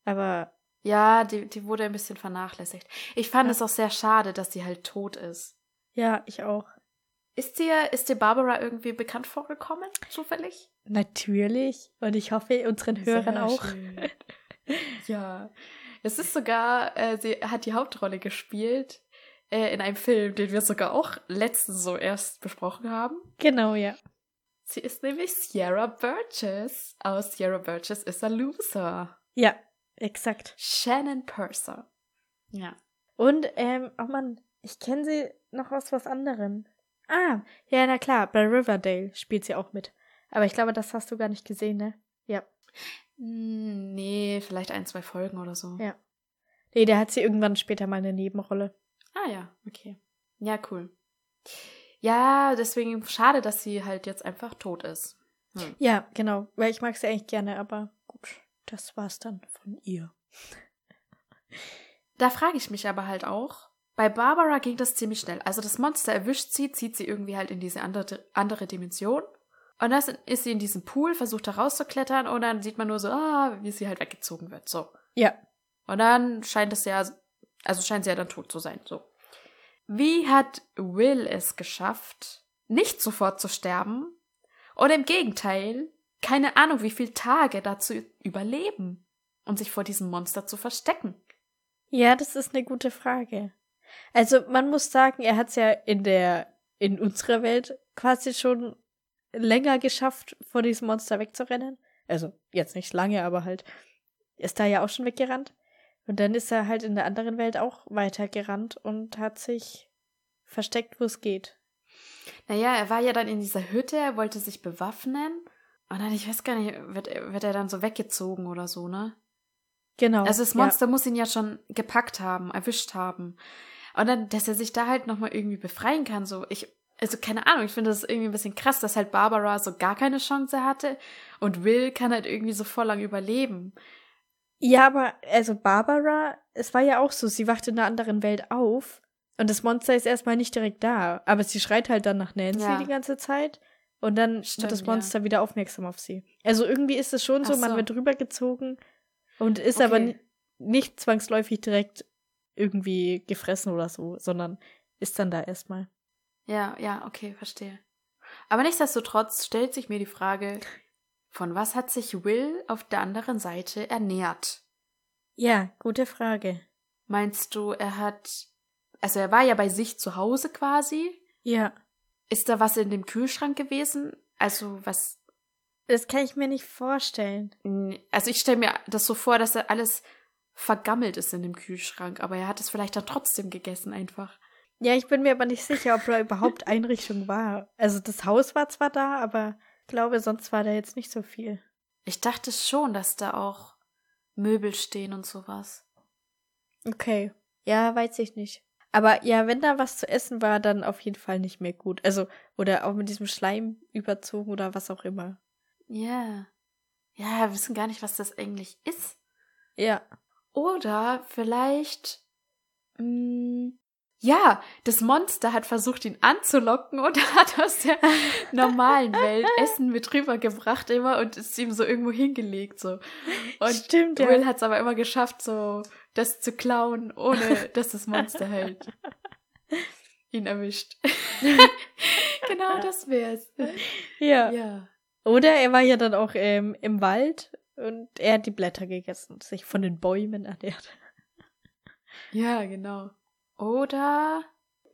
Aber Ja, die, die wurde ein bisschen vernachlässigt. Ich fand Ja. es auch sehr schade, dass sie halt tot ist. ja, ich auch. Ist dir, ist dir Barbara irgendwie bekannt vorgekommen, zufällig? Natürlich. Und ich hoffe, unseren Hörern Sehr auch. ja. Es ist sogar, äh, sie hat die Hauptrolle gespielt äh, in einem Film, den wir sogar auch letztens so erst besprochen haben. Genau, ja. Sie ist nämlich Sierra Burgess aus Sierra Burgess is a Loser. Ja, exakt. Shannon Purser. Ja. Und, ähm, oh Mann, ich kenne sie noch aus was anderem. Ah, ja, na klar, bei Riverdale spielt sie auch mit. Aber ich glaube, das hast du gar nicht gesehen, ne? Ja. Hm, nee, vielleicht ein, zwei Folgen oder so. Ja. Nee, der hat sie irgendwann später mal eine Nebenrolle. Ah ja, okay. Ja, cool. Ja, deswegen schade, dass sie halt jetzt einfach tot ist. Hm. Ja, genau. Weil ich mag sie eigentlich gerne, aber gut, das war's dann von ihr. Da frage ich mich aber halt auch, bei Barbara ging das ziemlich schnell. Also das Monster erwischt sie, zieht sie irgendwie halt in diese andere, andere Dimension. Und dann ist sie in diesem Pool, versucht da rauszuklettern und dann sieht man nur so, ah, wie sie halt weggezogen wird. So. Ja. Und dann scheint es ja, also scheint sie ja dann tot zu sein. So. Wie hat Will es geschafft, nicht sofort zu sterben? Oder im Gegenteil, keine Ahnung, wie viele Tage dazu überleben und sich vor diesem Monster zu verstecken? Ja, das ist eine gute Frage. Also man muss sagen, er hat es ja in der, in unserer Welt quasi schon länger geschafft, vor diesem Monster wegzurennen. Also jetzt nicht lange, aber halt ist da ja auch schon weggerannt. Und dann ist er halt in der anderen Welt auch weitergerannt und hat sich versteckt, wo es geht. Naja, er war ja dann in dieser Hütte, er wollte sich bewaffnen. Und dann, ich weiß gar nicht, wird, wird er dann so weggezogen oder so, ne? Genau. Also das Monster ja. muss ihn ja schon gepackt haben, erwischt haben. Und dann, dass er sich da halt nochmal irgendwie befreien kann, so, ich, also keine Ahnung, ich finde das irgendwie ein bisschen krass, dass halt Barbara so gar keine Chance hatte und Will kann halt irgendwie so voll lang überleben. Ja, aber also Barbara, es war ja auch so, sie wacht in einer anderen Welt auf und das Monster ist erstmal nicht direkt da, aber sie schreit halt dann nach Nancy ja. die ganze Zeit und dann Stimmt, wird das Monster ja. wieder aufmerksam auf sie. Also irgendwie ist es schon so, so, man wird rübergezogen und ist okay. aber nicht zwangsläufig direkt irgendwie gefressen oder so, sondern ist dann da erstmal. Ja, ja, okay, verstehe. Aber nichtsdestotrotz stellt sich mir die Frage, von was hat sich Will auf der anderen Seite ernährt? Ja, gute Frage. Meinst du, er hat. Also er war ja bei sich zu Hause quasi? Ja. Ist da was in dem Kühlschrank gewesen? Also was. Das kann ich mir nicht vorstellen. Also ich stelle mir das so vor, dass er alles vergammelt ist in dem Kühlschrank, aber er hat es vielleicht dann trotzdem gegessen einfach. Ja, ich bin mir aber nicht sicher, ob da überhaupt Einrichtung war. Also das Haus war zwar da, aber glaube, sonst war da jetzt nicht so viel. Ich dachte schon, dass da auch Möbel stehen und sowas. Okay. Ja, weiß ich nicht. Aber ja, wenn da was zu essen war, dann auf jeden Fall nicht mehr gut. Also, oder auch mit diesem Schleim überzogen oder was auch immer. Ja. Ja, wir wissen gar nicht, was das eigentlich ist. Ja. Oder vielleicht. Mh, mm, ja, das Monster hat versucht, ihn anzulocken und hat aus der normalen Welt Essen mit rübergebracht immer und ist ihm so irgendwo hingelegt so. Und Stimmt, Will ja. hat es aber immer geschafft, so das zu klauen, ohne dass das Monster halt ihn erwischt. genau, das wär's. Ja. ja. Oder er war ja dann auch ähm, im Wald und er hat die Blätter gegessen, sich von den Bäumen ernährt. Ja, genau. Oder,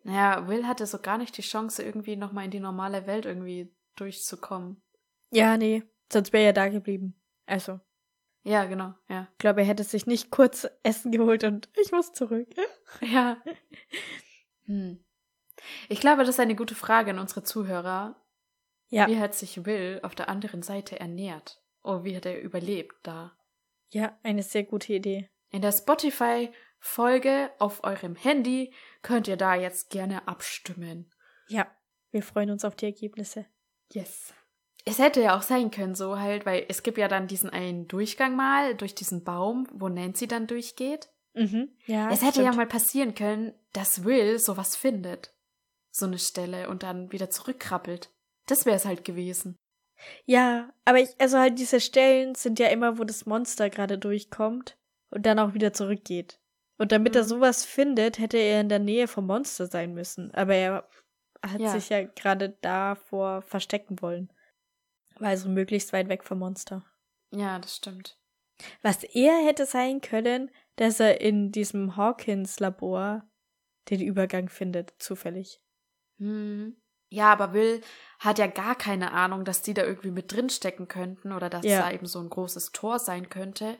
naja, Will hatte so gar nicht die Chance, irgendwie nochmal in die normale Welt irgendwie durchzukommen. Ja, nee, sonst wäre er da geblieben. Also. Ja, genau, ja. Ich glaube, er hätte sich nicht kurz Essen geholt und ich muss zurück. ja. Hm. Ich glaube, das ist eine gute Frage an unsere Zuhörer. Ja. Wie hat sich Will auf der anderen Seite ernährt? Oh, wie hat er überlebt da? Ja, eine sehr gute Idee. In der Spotify-Folge auf eurem Handy könnt ihr da jetzt gerne abstimmen. Ja, wir freuen uns auf die Ergebnisse. Yes. Es hätte ja auch sein können, so halt, weil es gibt ja dann diesen einen Durchgang mal durch diesen Baum, wo Nancy dann durchgeht. Mhm, ja. Es hätte stimmt. ja mal passieren können, dass Will sowas findet. So eine Stelle und dann wieder zurückkrabbelt. Das wäre es halt gewesen. Ja, aber ich, also halt diese Stellen sind ja immer, wo das Monster gerade durchkommt und dann auch wieder zurückgeht. Und damit mhm. er sowas findet, hätte er in der Nähe vom Monster sein müssen. Aber er hat ja. sich ja gerade davor verstecken wollen. War so möglichst weit weg vom Monster. Ja, das stimmt. Was eher hätte sein können, dass er in diesem Hawkins-Labor den Übergang findet, zufällig. Hm. Ja, aber Will hat ja gar keine Ahnung, dass die da irgendwie mit drin stecken könnten oder dass ja. da eben so ein großes Tor sein könnte.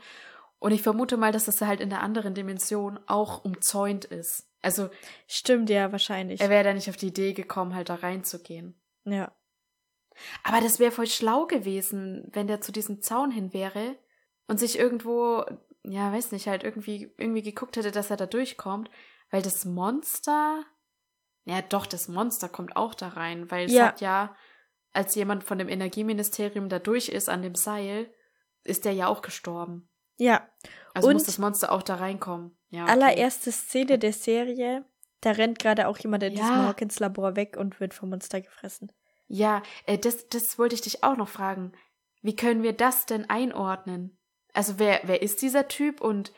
Und ich vermute mal, dass das halt in der anderen Dimension auch umzäunt ist. Also. Stimmt, ja, wahrscheinlich. Er wäre da nicht auf die Idee gekommen, halt da reinzugehen. Ja. Aber das wäre voll schlau gewesen, wenn der zu diesem Zaun hin wäre und sich irgendwo, ja, weiß nicht, halt irgendwie, irgendwie geguckt hätte, dass er da durchkommt, weil das Monster, ja doch, das Monster kommt auch da rein, weil es Ja. hat ja, als jemand von dem Energieministerium da durch ist an dem Seil, ist der ja auch gestorben. Ja, Also Und- muss das Monster auch da reinkommen. Ja, okay. allererste Szene der Serie, da rennt gerade auch jemand in Ja. diesem Hawkins Labor weg und wird vom Monster gefressen. Ja, äh, das, das wollte ich dich auch noch fragen. Wie können wir das denn einordnen? Also wer, wer ist dieser Typ und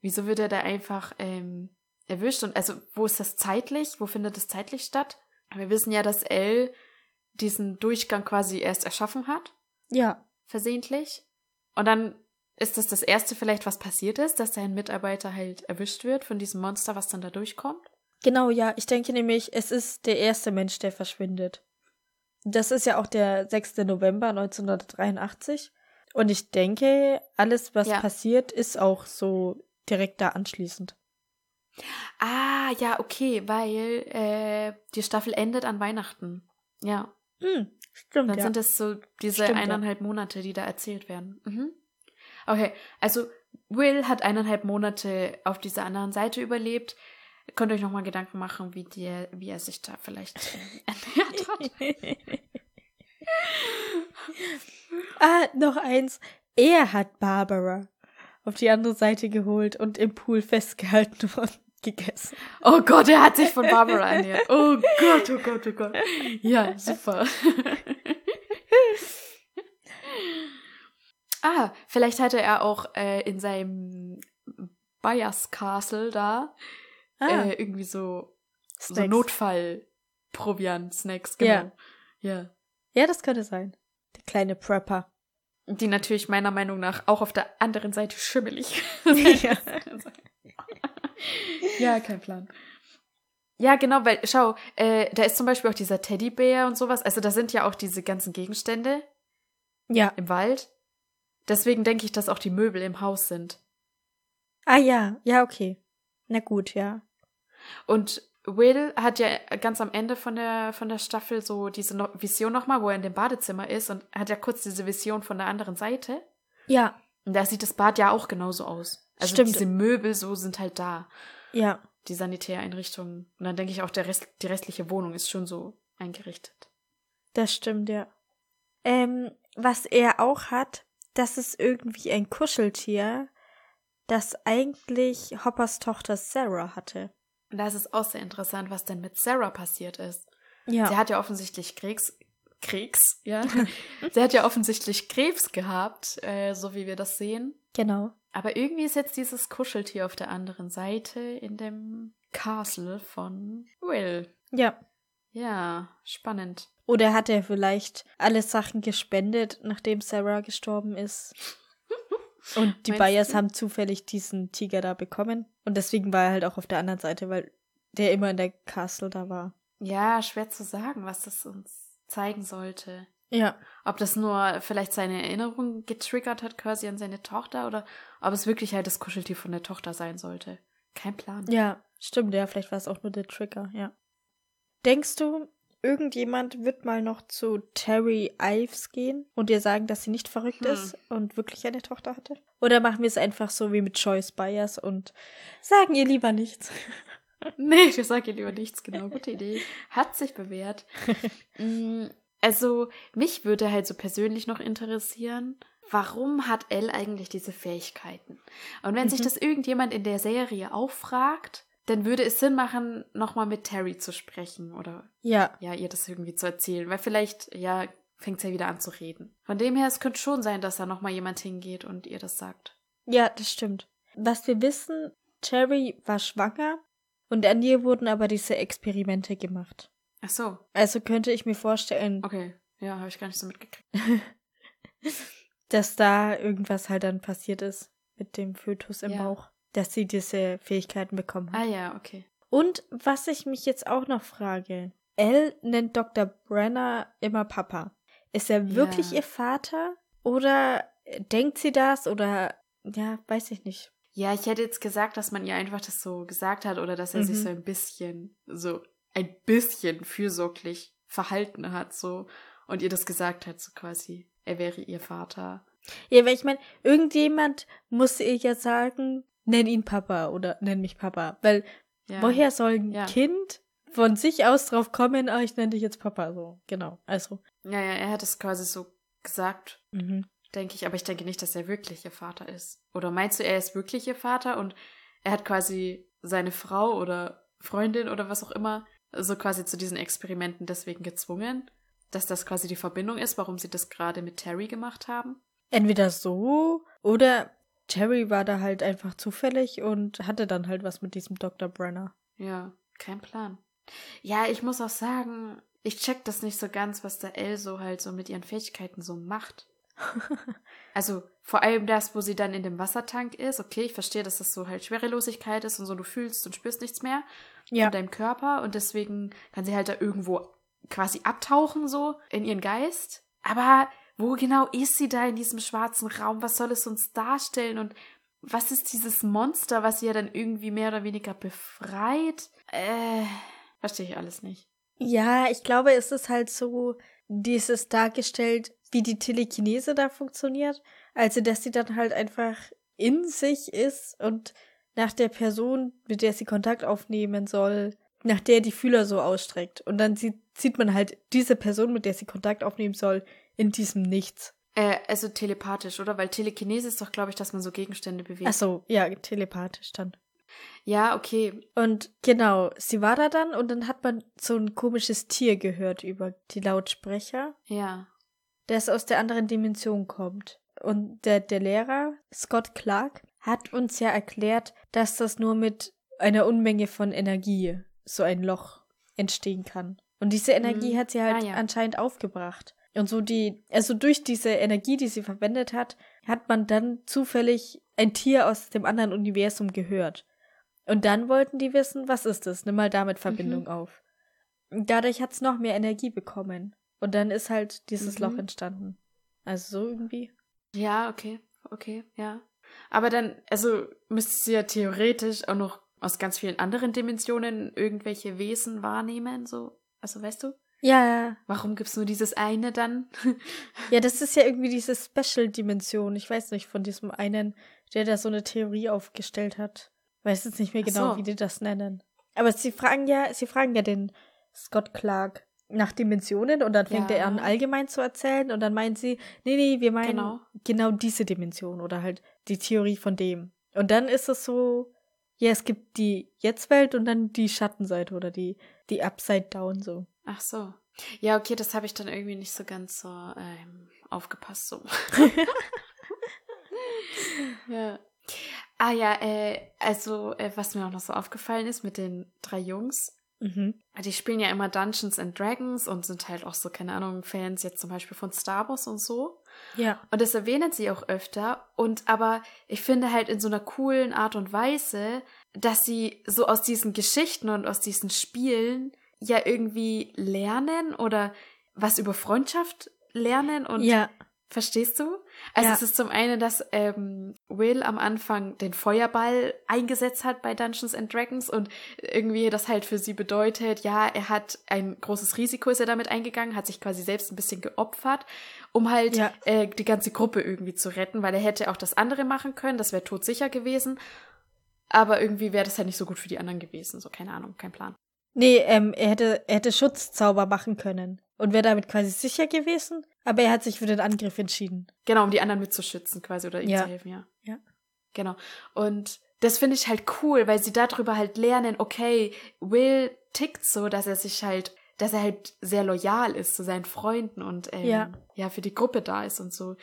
wieso wird er da einfach ähm, erwischt? Und also wo ist das zeitlich? Wo findet das zeitlich statt? Wir wissen ja, dass Elle diesen Durchgang quasi erst erschaffen hat, Ja, versehentlich. Und dann ist das das erste vielleicht, was passiert ist, dass sein Mitarbeiter halt erwischt wird von diesem Monster, was dann da durchkommt. genau, ja. Ich denke nämlich, es ist der erste Mensch, der verschwindet. Das ist ja auch der 6. November 1983. Und ich denke, alles, was Ja. passiert, ist auch so direkt da anschließend. Ah, ja, okay, weil äh, die Staffel endet an Weihnachten. Ja. Hm, stimmt, Dann ja. sind es so diese Stimmt, ja. eineinhalb Monate, die da erzählt werden. Mhm. Okay, also Will hat eineinhalb Monate auf dieser anderen Seite überlebt. Könnt ihr euch nochmal Gedanken machen, wie, der, wie er sich da vielleicht äh, ernährt hat. ah, noch eins. Er hat Barbara auf die andere Seite geholt und im Pool festgehalten und gegessen. Oh Gott, er hat sich von Barbara ernährt. Oh Gott, oh Gott, oh Gott. Ja, super. Ah, vielleicht hatte er auch äh, in seinem Bias Castle da Ah, äh, irgendwie so, so Snacks. Notfall-Proviant-Snacks, genau. Ja. ja. ja, das könnte sein. Der kleine Prepper. Die natürlich meiner Meinung nach auch auf der anderen Seite schimmelig Ja. ja, kein Plan. Ja, genau, weil, schau, äh, da ist zum Beispiel auch dieser Teddybär und sowas. Also da sind ja auch diese ganzen Gegenstände Ja. im Wald. Deswegen denke ich, dass auch die Möbel im Haus sind. Ah ja, ja, okay. Na gut, ja. Und Will hat ja ganz am Ende von der, von der Staffel so diese no Vision nochmal, wo er in dem Badezimmer ist und hat ja kurz diese Vision von der anderen Seite. Ja, Und da sieht das Bad ja auch genauso aus. Also Stimmt. diese Möbel so sind halt da, ja. die Sanitäreinrichtungen. Und dann denke ich auch, der Rest, die restliche Wohnung ist schon so eingerichtet. Das stimmt, ja. Ähm, was er auch hat, das ist irgendwie ein Kuscheltier, das eigentlich Hoppers Tochter Sarah hatte. Und da ist es auch sehr interessant, was denn mit Sarah passiert ist. Ja. Sie hat ja offensichtlich Krebs, Krebs, ja. Sie hat ja offensichtlich Krebs gehabt, äh, so wie wir das sehen. genau. Aber irgendwie ist jetzt dieses Kuscheltier auf der anderen Seite in dem Castle von Will. Ja. Ja, spannend. Oder hat er vielleicht alle Sachen gespendet, nachdem Sarah gestorben ist? Und die Meinst Bayers du? haben zufällig diesen Tiger da bekommen. Und deswegen war er halt auch auf der anderen Seite, weil der immer in der Castle da war. Ja, schwer zu sagen, was das uns zeigen sollte. Ja. Ob das nur vielleicht seine Erinnerung getriggert hat, quasi an seine Tochter, oder ob es wirklich halt das Kuscheltier von der Tochter sein sollte. Kein Plan. Ja, stimmt, ja, vielleicht war es auch nur der Trigger, ja. Denkst du, irgendjemand wird mal noch zu Terry Ives gehen und ihr sagen, dass sie nicht verrückt Hm. ist und wirklich eine Tochter hatte? Oder machen wir es einfach so wie mit Joyce Byers und sagen ihr lieber nichts? Nee, ich sage ihr lieber nichts, genau. Gute Idee. Hat sich bewährt. Mm, also, mich würde halt so persönlich noch interessieren, warum hat Elle eigentlich diese Fähigkeiten? Und wenn sich Mhm. das irgendjemand in der Serie auch fragt, dann würde es Sinn machen, nochmal mit Terry zu sprechen oder Ja, ja, ihr das irgendwie zu erzählen, weil vielleicht, ja, fängt es ja wieder an zu reden. Von dem her, es könnte schon sein, dass da nochmal jemand hingeht und ihr das sagt. ja, das stimmt. Was wir wissen, Terry war schwanger und an ihr wurden aber diese Experimente gemacht. Ach so, Also könnte ich mir vorstellen, okay. Ja, habe ich gar nicht so mitgekriegt. dass da irgendwas halt dann passiert ist mit dem Fötus im Ja. Bauch, dass sie diese Fähigkeiten bekommen hat. Ah ja, okay. Und was ich mich jetzt auch noch frage, Elle nennt Dr. Brenner immer Papa. Ist er wirklich Ja. ihr Vater? Oder denkt sie das? Oder ja, weiß ich nicht. Ja, ich hätte jetzt gesagt, dass man ihr einfach das so gesagt hat oder dass er sich Mhm. so ein bisschen, so ein bisschen fürsorglich verhalten hat, so und ihr das gesagt hat, so quasi, er wäre ihr Vater. Ja, weil ich meine, irgendjemand muss ihr ja sagen, nenn ihn Papa oder nenn mich Papa. Weil Ja. woher soll ein Ja. Kind von sich aus drauf kommen, ah, ich nenne dich jetzt Papa. So, genau. Also. Ja, ja, er hat es quasi so gesagt, Mhm. denke ich, aber ich denke nicht, dass er wirklich ihr Vater ist. Oder meinst du, er ist wirklich ihr Vater und er hat quasi seine Frau oder Freundin oder was auch immer so quasi zu diesen Experimenten deswegen gezwungen, dass das quasi die Verbindung ist, warum sie das gerade mit Terry gemacht haben? Entweder so oder Terry war da halt einfach zufällig und hatte dann halt was mit diesem Dr. Brenner. Ja, kein Plan. Ja, ich muss auch sagen, ich check das nicht so ganz, was der Elle so halt so mit ihren Fähigkeiten so macht. Also vor allem das, wo sie dann in dem Wassertank ist. Okay, ich verstehe, dass das so halt Schwerelosigkeit ist und so, du fühlst und spürst nichts mehr Ja. in deinem Körper und deswegen kann sie halt da irgendwo quasi abtauchen so in ihren Geist. Aber wo genau ist sie da in diesem schwarzen Raum? Was soll es uns darstellen? Und was ist dieses Monster, was sie ja dann irgendwie mehr oder weniger befreit? Äh, verstehe ich alles nicht. Ja, ich glaube, es ist halt so dieses dargestellt, wie die Telekinese da funktioniert. Also, dass sie dann halt einfach in sich ist und nach der Person, mit der sie Kontakt aufnehmen soll, nach der die Fühler so ausstreckt. Und dann sieht, sieht man halt diese Person, mit der sie Kontakt aufnehmen soll, in diesem Nichts. Äh, also telepathisch, oder? Weil Telekinese ist doch, glaube ich, dass man so Gegenstände bewegt. Ach so, ja, telepathisch dann. Ja, okay. Und genau, sie war da dann und dann hat man so ein komisches Tier gehört über die Lautsprecher. Ja. das aus der anderen Dimension kommt. Und der, der Lehrer, Scott Clark, hat uns ja erklärt, dass das nur mit einer Unmenge von Energie so ein Loch entstehen kann. Und diese Energie Mhm. hat sie halt Ah, ja. anscheinend aufgebracht. Und so die, also durch diese Energie, die sie verwendet hat, hat man dann zufällig ein Tier aus dem anderen Universum gehört. Und dann wollten die wissen, was ist das? Nimm mal damit Verbindung Mhm. auf. Dadurch hat's noch mehr Energie bekommen. Und dann ist halt dieses Mhm. Loch entstanden. Also so irgendwie. Ja, okay. Okay, ja. Aber dann, also müsste sie ja theoretisch auch noch aus ganz vielen anderen Dimensionen irgendwelche Wesen wahrnehmen, so. Also weißt du? Ja, Warum gibt's nur dieses eine dann? ja, das ist ja irgendwie diese Special-Dimension. Ich weiß nicht, von diesem einen, der da so eine Theorie aufgestellt hat. Weiß jetzt nicht mehr genau, so. wie die das nennen. Aber sie fragen ja, sie fragen ja den Scott Clark nach Dimensionen und dann fängt Ja. er an, allgemein zu erzählen und dann meint sie, nee, nee, wir meinen Genau. genau diese Dimension oder halt die Theorie von dem. Und dann ist es so, ja, es gibt die Jetztwelt und dann die Schattenseite oder die, die Upside Down so. Ach so. Ja, okay, das habe ich dann irgendwie nicht so ganz so ähm, aufgepasst, so. ja. Ah ja, äh, also, äh, was mir auch noch so aufgefallen ist mit den drei Jungs, Mhm. die spielen ja immer Dungeons and Dragons und sind halt auch so, keine Ahnung, Fans jetzt zum Beispiel von Star Wars und so. Ja. Und das erwähnen sie auch öfter. Und aber ich finde halt in so einer coolen Art und Weise, dass sie so aus diesen Geschichten und aus diesen Spielen ja irgendwie lernen oder was über Freundschaft lernen und ja. Verstehst du? Also Ja. es ist zum einen, dass ähm, Will am Anfang den Feuerball eingesetzt hat bei Dungeons and Dragons und irgendwie das halt für sie bedeutet, ja, er hat ein großes Risiko ist er damit eingegangen, hat sich quasi selbst ein bisschen geopfert, um halt Ja. äh, die ganze Gruppe irgendwie zu retten, weil er hätte auch das andere machen können, das wäre todsicher gewesen, aber irgendwie wäre das halt nicht so gut für die anderen gewesen, so keine Ahnung, kein Plan. Nee, ähm, er hätte, er hätte Schutzzauber machen können und wäre damit quasi sicher gewesen, aber er hat sich für den Angriff entschieden. Genau, um die anderen mitzuschützen quasi oder ihm Ja. zu helfen, ja. Ja. Genau. Und das finde ich halt cool, weil sie darüber halt lernen, okay, Will tickt so, dass er sich halt, dass er halt sehr loyal ist zu seinen Freunden und ähm, Ja. ja, für die Gruppe da ist und so.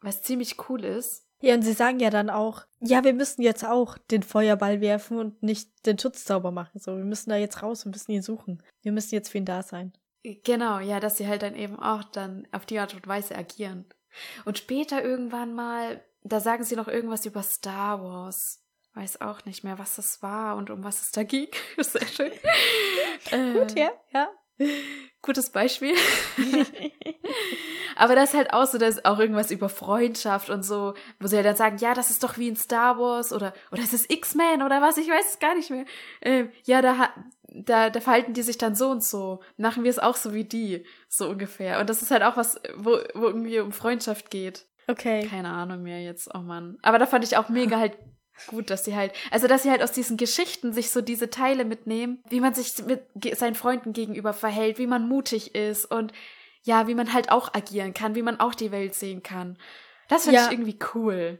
Was ziemlich cool ist. Ja, und sie sagen ja dann auch, ja, wir müssen jetzt auch den Feuerball werfen und nicht den Schutzzauber machen. So, wir müssen da jetzt raus und müssen ihn suchen. Wir müssen jetzt für ihn da sein. Genau, ja, dass sie halt dann eben auch dann auf die Art und Weise agieren. Und später irgendwann mal, da sagen sie noch irgendwas über Star Wars. Weiß auch nicht mehr, was das war und um was es da ging. Sehr schön. Gut, ja, ja. Gutes Beispiel. Aber das ist halt auch so, dass auch irgendwas über Freundschaft und so, wo sie ja dann sagen, ja, das ist doch wie in Star Wars oder oder es ist X-Men oder was, ich weiß es gar nicht mehr. Ähm, ja, da, da, da verhalten die sich dann so und so. Machen wir es auch so wie die, so ungefähr. Und das ist halt auch was, wo, wo irgendwie um Freundschaft geht. Okay. Keine Ahnung mehr jetzt, oh Mann. Aber da fand ich auch mega halt gut, dass sie halt, also dass sie halt aus diesen Geschichten sich so diese Teile mitnehmen, wie man sich mit seinen Freunden gegenüber verhält, wie man mutig ist und ja, wie man halt auch agieren kann, wie man auch die Welt sehen kann. Das finde Ja. ich irgendwie cool.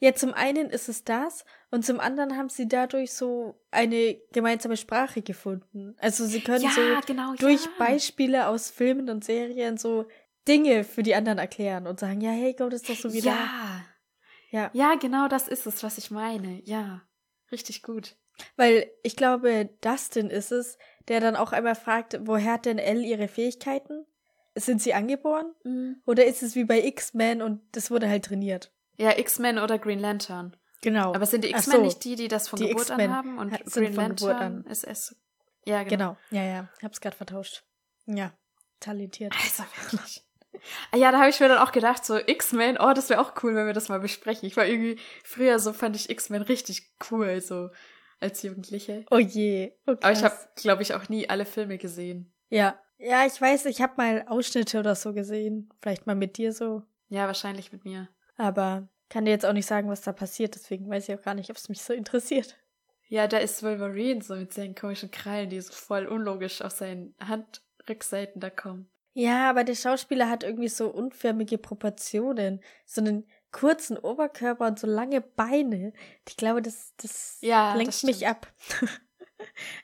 Ja, zum einen ist es das und zum anderen haben sie dadurch so eine gemeinsame Sprache gefunden. Also sie können Ja, so genau, durch ja. Beispiele aus Filmen und Serien so Dinge für die anderen erklären und sagen, ja, hey, Gott, ist doch so wie da. Ja. Ja. Ja, genau das ist es, was ich meine. Ja. Richtig gut. Weil ich glaube, Dustin ist es, der dann auch einmal fragt, woher hat denn Elle ihre Fähigkeiten? Sind sie angeboren? Oder ist es wie bei X-Men und das wurde halt trainiert? Ja, X-Men oder Green Lantern. Genau. Aber sind die X-Men so. nicht die, die das von Die Geburt an haben? Und Green von Geburt Lantern an. ist es. Ja, genau. Genau. Ja, ja. Hab's gerade vertauscht. Ja. Talentiert. Also wirklich. Ah Ja, da habe ich mir dann auch gedacht, so X-Men, oh, das wäre auch cool, wenn wir das mal besprechen. Ich war irgendwie, früher so fand ich X-Men richtig cool, so als Jugendliche. Oh je. Oh, Aber ich habe, glaube ich, auch nie alle Filme gesehen. Ja. Ja, ich weiß, ich habe mal Ausschnitte oder so gesehen. Vielleicht mal mit dir so. Ja, wahrscheinlich mit mir. Aber kann dir jetzt auch nicht sagen, was da passiert. Deswegen weiß ich auch gar nicht, ob es mich so interessiert. Ja, da ist Wolverine so mit seinen komischen Krallen, die so voll unlogisch auf seinen Handrückseiten da kommen. Ja, aber der Schauspieler hat irgendwie so unförmige Proportionen. So einen kurzen Oberkörper und so lange Beine. Ich glaube, das, das Ja, lenkt das mich ab.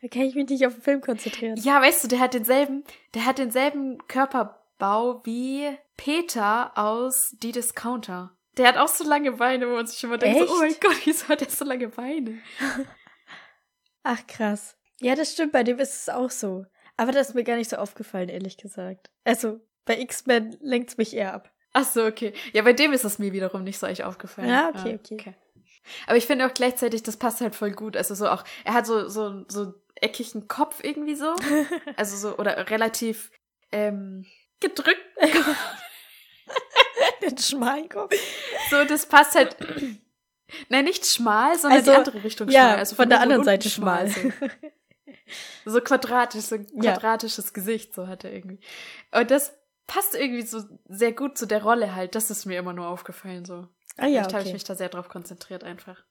da kann ich mich nicht auf den Film konzentrieren. Ja, weißt du, der hat denselben, der hat denselben Körperbau wie Peter aus Die Discounter. Der hat auch so lange Beine, wo man sich immer denkt, so, oh mein? Gott, wieso hat der so lange Beine? Ach, krass. Ja, das stimmt, bei dem ist es auch so. Aber das ist mir gar nicht so aufgefallen, ehrlich gesagt. Also, bei X-Men lenkt's mich eher ab. Ach so, okay. Ja, bei dem ist es mir wiederum nicht so echt aufgefallen. Ja, okay, okay. Aber ich finde auch gleichzeitig, das passt halt voll gut. Also so auch, er hat so, so, so eckigen Kopf irgendwie so. Also so, oder relativ, ähm, gedrückt. Den schmalen Kopf. So, das passt halt. Nein, nicht schmal, sondern Also, die andere Richtung ja, schmal. Also von der oben und anderen Seite schmal. So, so quadratisch, so ein Ja. quadratisches Gesicht, so hat er irgendwie. Und das passt irgendwie so sehr gut zu der Rolle halt. Das ist mir immer nur aufgefallen, so. Ah ja, Vielleicht habe ich okay. mich da sehr drauf konzentriert einfach.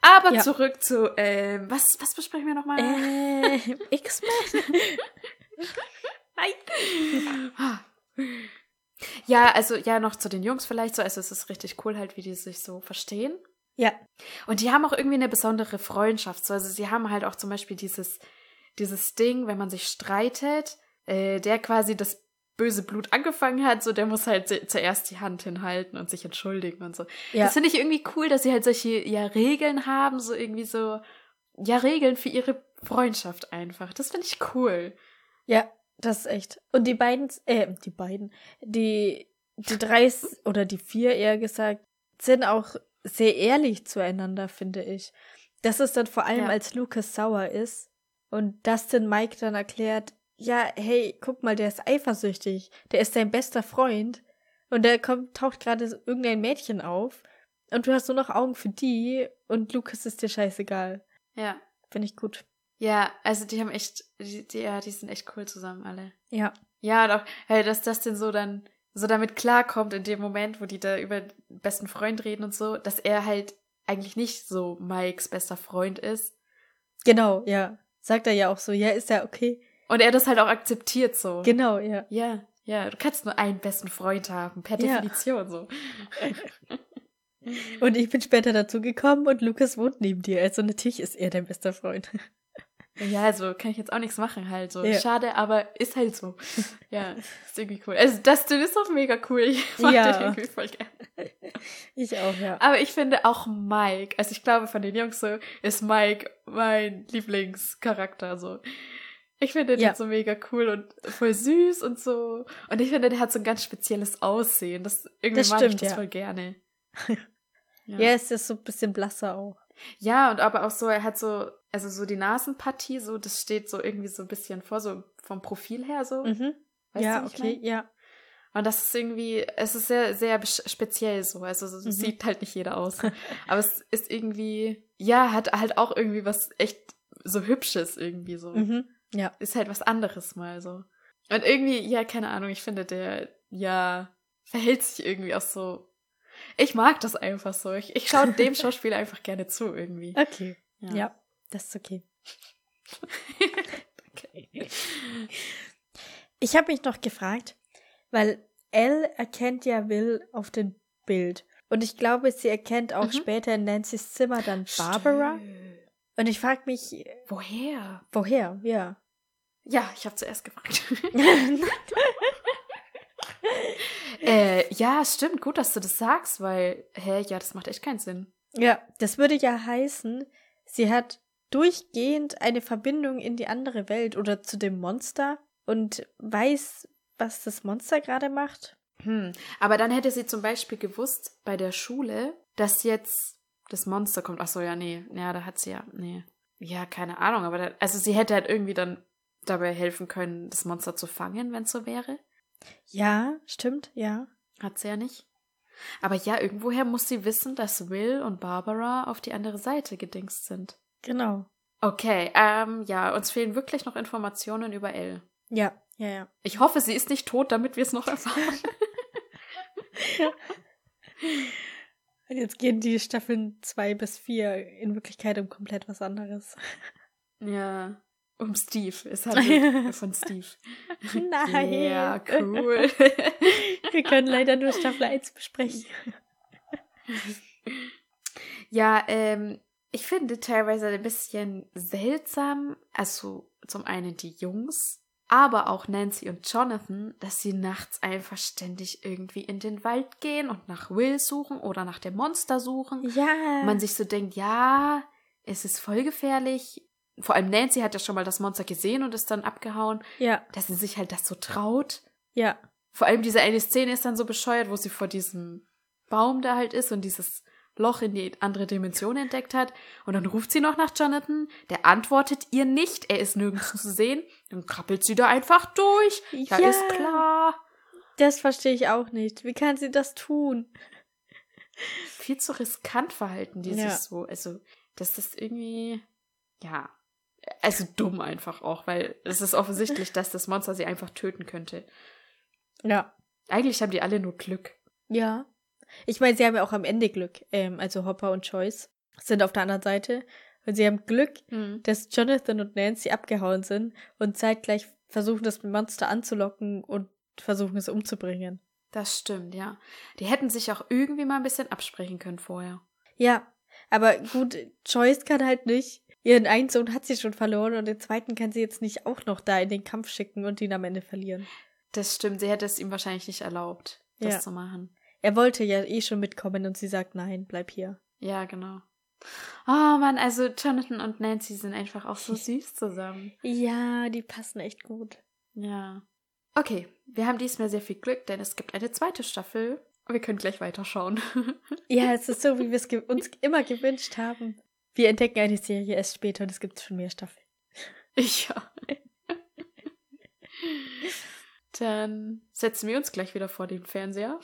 Aber Ja. zurück zu, ähm, was, was besprechen wir nochmal? Äh, X-Men? Ja, also ja, noch zu den Jungs vielleicht so. Also es ist richtig cool halt, wie die sich so verstehen. Ja. Und die haben auch irgendwie eine besondere Freundschaft. So, also sie haben halt auch zum Beispiel dieses, dieses Ding, wenn man sich streitet, äh, der quasi das böse Blut angefangen hat, so der muss halt zu- zuerst die Hand hinhalten und sich entschuldigen und so. Ja. Das finde ich irgendwie cool, dass sie halt solche ja Regeln haben, so irgendwie so ja Regeln für ihre Freundschaft einfach. Das finde ich cool. Ja, das ist echt. Und die beiden, äh, die beiden, die, die drei oder die vier eher gesagt, sind auch sehr ehrlich zueinander, finde ich. Das ist dann vor allem, Ja. als Lucas sauer ist und Dustin Mike dann erklärt, ja, hey, guck mal, der ist eifersüchtig, der ist dein bester Freund und da kommt, taucht gerade irgendein Mädchen auf und du hast nur noch Augen für die und Lucas ist dir scheißegal. Ja. Finde ich gut. Ja, also die haben echt, die, die, ja, die sind echt cool zusammen alle. Ja. Ja, auch, hey, dass das denn so dann so damit klarkommt in dem Moment, wo die da über den besten Freund reden und so, dass er halt eigentlich nicht so Mikes bester Freund ist. Genau, ja. Sagt er ja auch so, ja, ist ja okay. Und er das halt auch akzeptiert so. Genau, ja. ja, ja, du kannst nur einen besten Freund haben, per Ja. Definition so. Und ich bin später dazu gekommen und Lukas wohnt neben dir. Also natürlich ist er dein bester Freund. Ja, also kann ich jetzt auch nichts machen halt so. Ja. Schade, aber ist halt so. Ja, ist irgendwie cool. Also das Ding ist doch mega cool. Ich mag Ja. den irgendwie voll gerne. Ich auch, ja. Aber ich finde auch Mike, also ich glaube von den Jungs so, ist Mike mein Lieblingscharakter so. Ich finde den Ja. so mega cool und voll süß und so. Und ich finde, der hat so ein ganz spezielles Aussehen. Das irgendwie Das mag ich stimmt, das ja. voll gerne. Ja. Ja, ist so ein bisschen blasser auch. ja, und aber auch so, er hat so, also so die Nasenpartie, so, das steht so irgendwie so ein bisschen vor, so vom Profil her so. Mhm. Weißt ja, du, ich okay, mein? ja. Und das ist irgendwie, es ist sehr, sehr speziell so. Also so Mhm. sieht halt nicht jeder aus. Aber es ist irgendwie, ja, hat halt auch irgendwie was echt so Hübsches irgendwie so. Mhm. Ja. Ist halt was anderes mal so. Und irgendwie, ja, keine Ahnung, ich finde der, ja, verhält sich irgendwie auch so. Ich mag das einfach so. Ich, ich schaue dem Schauspieler einfach gerne zu irgendwie. Okay. Ja, ja das ist okay. okay. Ich habe mich noch gefragt, weil Elle erkennt ja Will auf dem Bild. Und ich glaube, sie erkennt auch mhm. später in Nancy's Zimmer dann Barbara. Stimmt. Und ich frage mich. Woher? Woher, ja. Ja, ich habe zuerst gefragt. äh, ja, stimmt. Gut, dass du das sagst, weil, hä, ja, das macht echt keinen Sinn. Ja, das würde ja heißen, sie hat durchgehend eine Verbindung in die andere Welt oder zu dem Monster und weiß, was das Monster gerade macht. Hm, aber dann hätte sie zum Beispiel gewusst bei der Schule, dass jetzt das Monster kommt. Ach so, ja, nee. Ja, da hat sie ja, nee. Ja, keine Ahnung, aber da, also sie hätte halt irgendwie dann dabei helfen können, das Monster zu fangen, wenn es so wäre. Ja, stimmt, ja. Hat sie ja nicht. Aber ja, irgendwoher muss sie wissen, dass Will und Barbara auf die andere Seite gedingst sind. Genau. Okay, ähm, ja, uns fehlen wirklich noch Informationen über Elle. Ja, ja, ja. Ich hoffe, sie ist nicht tot, damit wir es noch erfahren. Und jetzt gehen die Staffeln zwei bis vier in Wirklichkeit um komplett was anderes. Ja, um Steve. Es handelt von Steve. Nein. Ja, cool. wir können leider nur Staffel 1 besprechen. Ja, ähm, ich finde teilweise ein bisschen seltsam, also zum einen die Jungs, aber auch Nancy und Jonathan, dass sie nachts einfach ständig irgendwie in den Wald gehen und nach Will suchen oder nach dem Monster suchen. Ja. Man sich so denkt, ja, es ist voll gefährlich. Vor allem Nancy hat ja schon mal das Monster gesehen und ist dann abgehauen. Ja. Dass sie sich halt das so traut. Ja. Vor allem diese eine Szene ist dann so bescheuert, wo sie vor diesem Baum da halt ist und dieses Loch in die andere Dimension entdeckt hat. Und dann ruft sie noch nach Jonathan. Der antwortet ihr nicht. Er ist nirgends zu sehen. Dann krabbelt sie da einfach durch. Ja, ja ist klar. Das verstehe ich auch nicht. Wie kann sie das tun? Viel zu riskant verhalten die ja. sich so. Also, das ist irgendwie, ja, also dumm einfach auch, weil es ist offensichtlich, dass das Monster sie einfach töten könnte. Ja. Eigentlich haben die alle nur Glück. Ja. Ich meine, sie haben ja auch am Ende Glück. Ähm, also Hopper und Joyce sind auf der anderen Seite. Und sie haben Glück, mhm. dass Jonathan und Nancy abgehauen sind und zeitgleich versuchen, das Monster anzulocken und versuchen, es umzubringen. Das stimmt, ja. Die hätten sich auch irgendwie mal ein bisschen absprechen können vorher. Ja, aber gut, Joyce kann halt nicht. Ihren einen Sohn hat sie schon verloren und den zweiten kann sie jetzt nicht auch noch da in den Kampf schicken und ihn am Ende verlieren. Das stimmt, sie hätte es ihm wahrscheinlich nicht erlaubt, das ja. zu machen. Er wollte ja eh schon mitkommen und sie sagt, nein, bleib hier. Ja, genau. Oh Mann, also Jonathan und Nancy sind einfach auch so süß zusammen. Ja, die passen echt gut. Ja. Okay, wir haben diesmal sehr viel Glück, denn es gibt eine zweite Staffel. Wir können gleich weiterschauen. ja, es ist so, wie wir es uns immer gewünscht haben. Wir entdecken eine Serie erst später und es gibt schon mehr Staffeln. Ja. Dann setzen wir uns gleich wieder vor den Fernseher.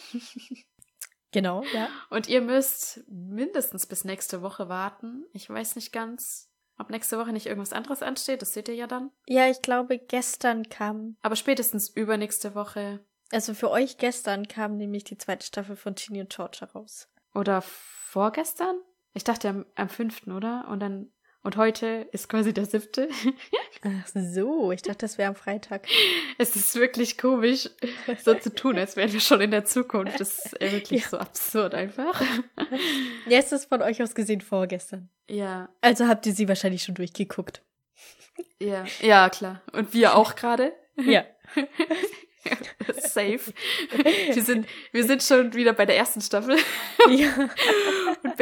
Genau, ja. Und ihr müsst mindestens bis nächste Woche warten. Ich weiß nicht ganz, ob nächste Woche nicht irgendwas anderes ansteht. Das seht ihr ja dann. Ja, ich glaube, gestern kam. Aber spätestens übernächste Woche. Also für euch gestern kam nämlich die zweite Staffel von Ginny und George raus. Oder vorgestern? Ich dachte am, am fünften, oder? Und dann und heute ist quasi der siebte. Ach so, ich dachte, das wäre am Freitag. Es ist wirklich komisch, so zu tun, als wären wir schon in der Zukunft. Das ist wirklich ja. so absurd einfach. Ja, es ist von euch aus gesehen vorgestern. Ja. Also habt ihr sie wahrscheinlich schon durchgeguckt. Ja, ja, klar. Und wir auch gerade. Ja. Safe. Wir sind, wir sind schon wieder bei der ersten Staffel. Ja.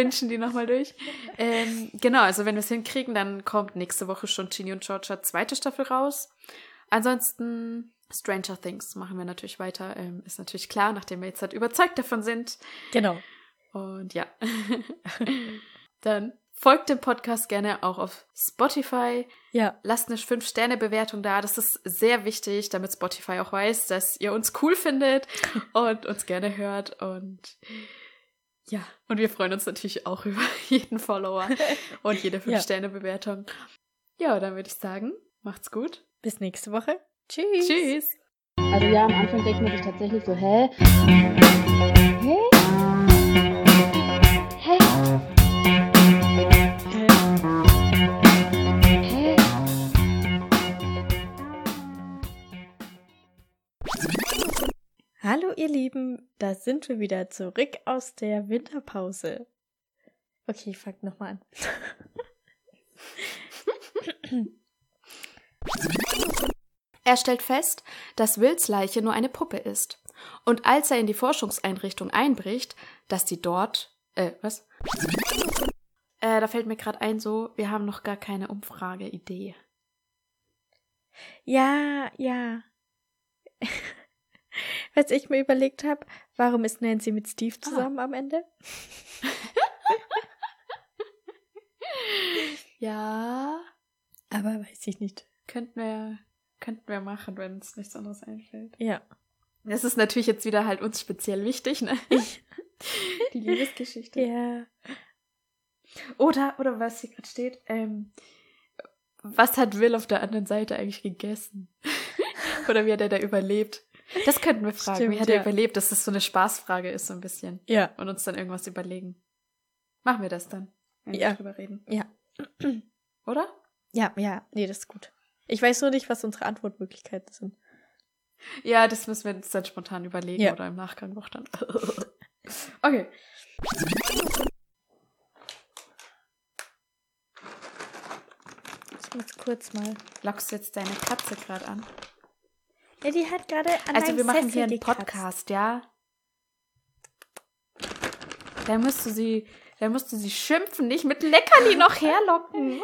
Bingen die nochmal durch. Ähm, genau, also wenn wir es hinkriegen, dann kommt nächste Woche schon Ginny und Georgia zweite Staffel raus. Ansonsten Stranger Things machen wir natürlich weiter. Ähm, ist natürlich klar, nachdem wir jetzt halt überzeugt davon sind. Genau. Und ja. dann Folgt dem Podcast gerne auch auf Spotify. Ja. Lasst eine 5-Sterne-Bewertung da. Das ist sehr wichtig, damit Spotify auch weiß, dass ihr uns cool findet und uns gerne hört. Und ja, und wir freuen uns natürlich auch über jeden Follower und jede 5-Sterne-Bewertung. Ja, dann würde ich sagen, macht's gut. Bis nächste Woche. Tschüss. Tschüss. Also ja, am Anfang denkt man sich tatsächlich so, hä? Hä? Hä? Ihr Lieben, da sind wir wieder zurück aus der Winterpause. Okay, ich fang nochmal an. Er stellt fest, dass Wills Leiche nur eine Puppe ist. Und als er in die Forschungseinrichtung einbricht, dass die dort. Äh, was? Äh, da fällt mir gerade ein, so, wir haben noch gar keine Umfrageidee. Ja, ja. Was ich mir überlegt habe, warum ist Nancy mit Steve zusammen am Ende? Ja, Aber weiß ich nicht. könnten wir, könnten wir machen, wenn uns nichts anderes einfällt. Ja. Das ist natürlich jetzt wieder halt uns speziell wichtig, ne? Die Liebesgeschichte. Ja. Oder, oder was hier gerade steht, ähm, was hat Will auf der anderen Seite eigentlich gegessen? oder wie hat er da überlebt? Das könnten wir fragen. Stimmt, wie hat er ja. überlebt? Dass das so eine Spaßfrage ist, so ein bisschen. Ja. Und uns dann irgendwas überlegen. Machen wir das dann, wenn Ja. wir drüber reden. Ja. Oder? Ja, ja. Nee, das ist gut. Ich weiß nur nicht, was unsere Antwortmöglichkeiten sind. Ja, das müssen wir uns dann spontan überlegen Ja. oder im Nachgang noch dann. okay. Ich muss kurz mal. Lockst du jetzt deine Katze gerade an? Ja, die hat gerade an Also wir machen Sessel hier einen gekratzt. Podcast, ja? Da musst du sie, da musst du sie schimpfen, nicht mit Leckerli noch herlocken.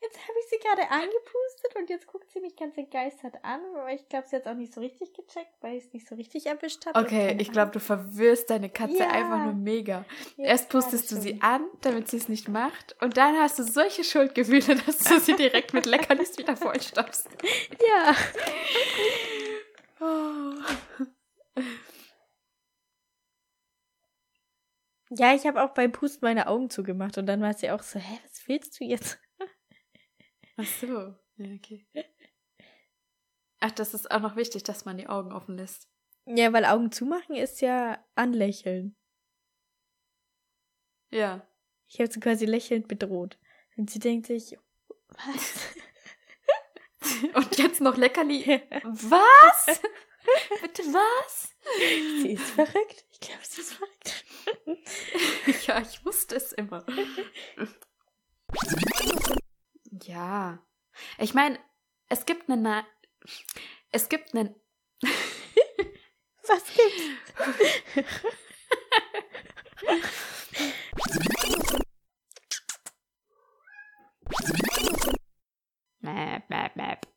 Jetzt habe ich sie gerade angepustet und jetzt guckt sie mich ganz entgeistert an, aber ich glaube, sie hat es auch nicht so richtig gecheckt, weil ich es nicht so richtig erwischt habe. Okay, ich glaube, du verwirrst deine Katze Ja. einfach nur mega. Ja, Erst pustest du schon. sie an, damit sie es nicht macht. Und dann hast du solche Schuldgefühle, dass du sie direkt mit Leckerlis wieder vollstopfst. Ja. Oh. Ja, ich habe auch beim Pusten meine Augen zugemacht und dann war sie auch so, hä, was willst du jetzt? Ach so. Ja, okay. Ach, das ist auch noch wichtig, dass man die Augen offen lässt. Ja, weil Augen zumachen ist ja anlächeln. Ja. Ich habe sie quasi lächelnd bedroht. Und sie denkt sich, was? Und jetzt noch Leckerli. Was? Bitte was? sie ist verrückt. Ich glaube, sie ist verrückt. Ja, ich wusste es immer. Ja. Ich meine, es gibt einen. Na es gibt einen. Was gibt's? Map, map, map.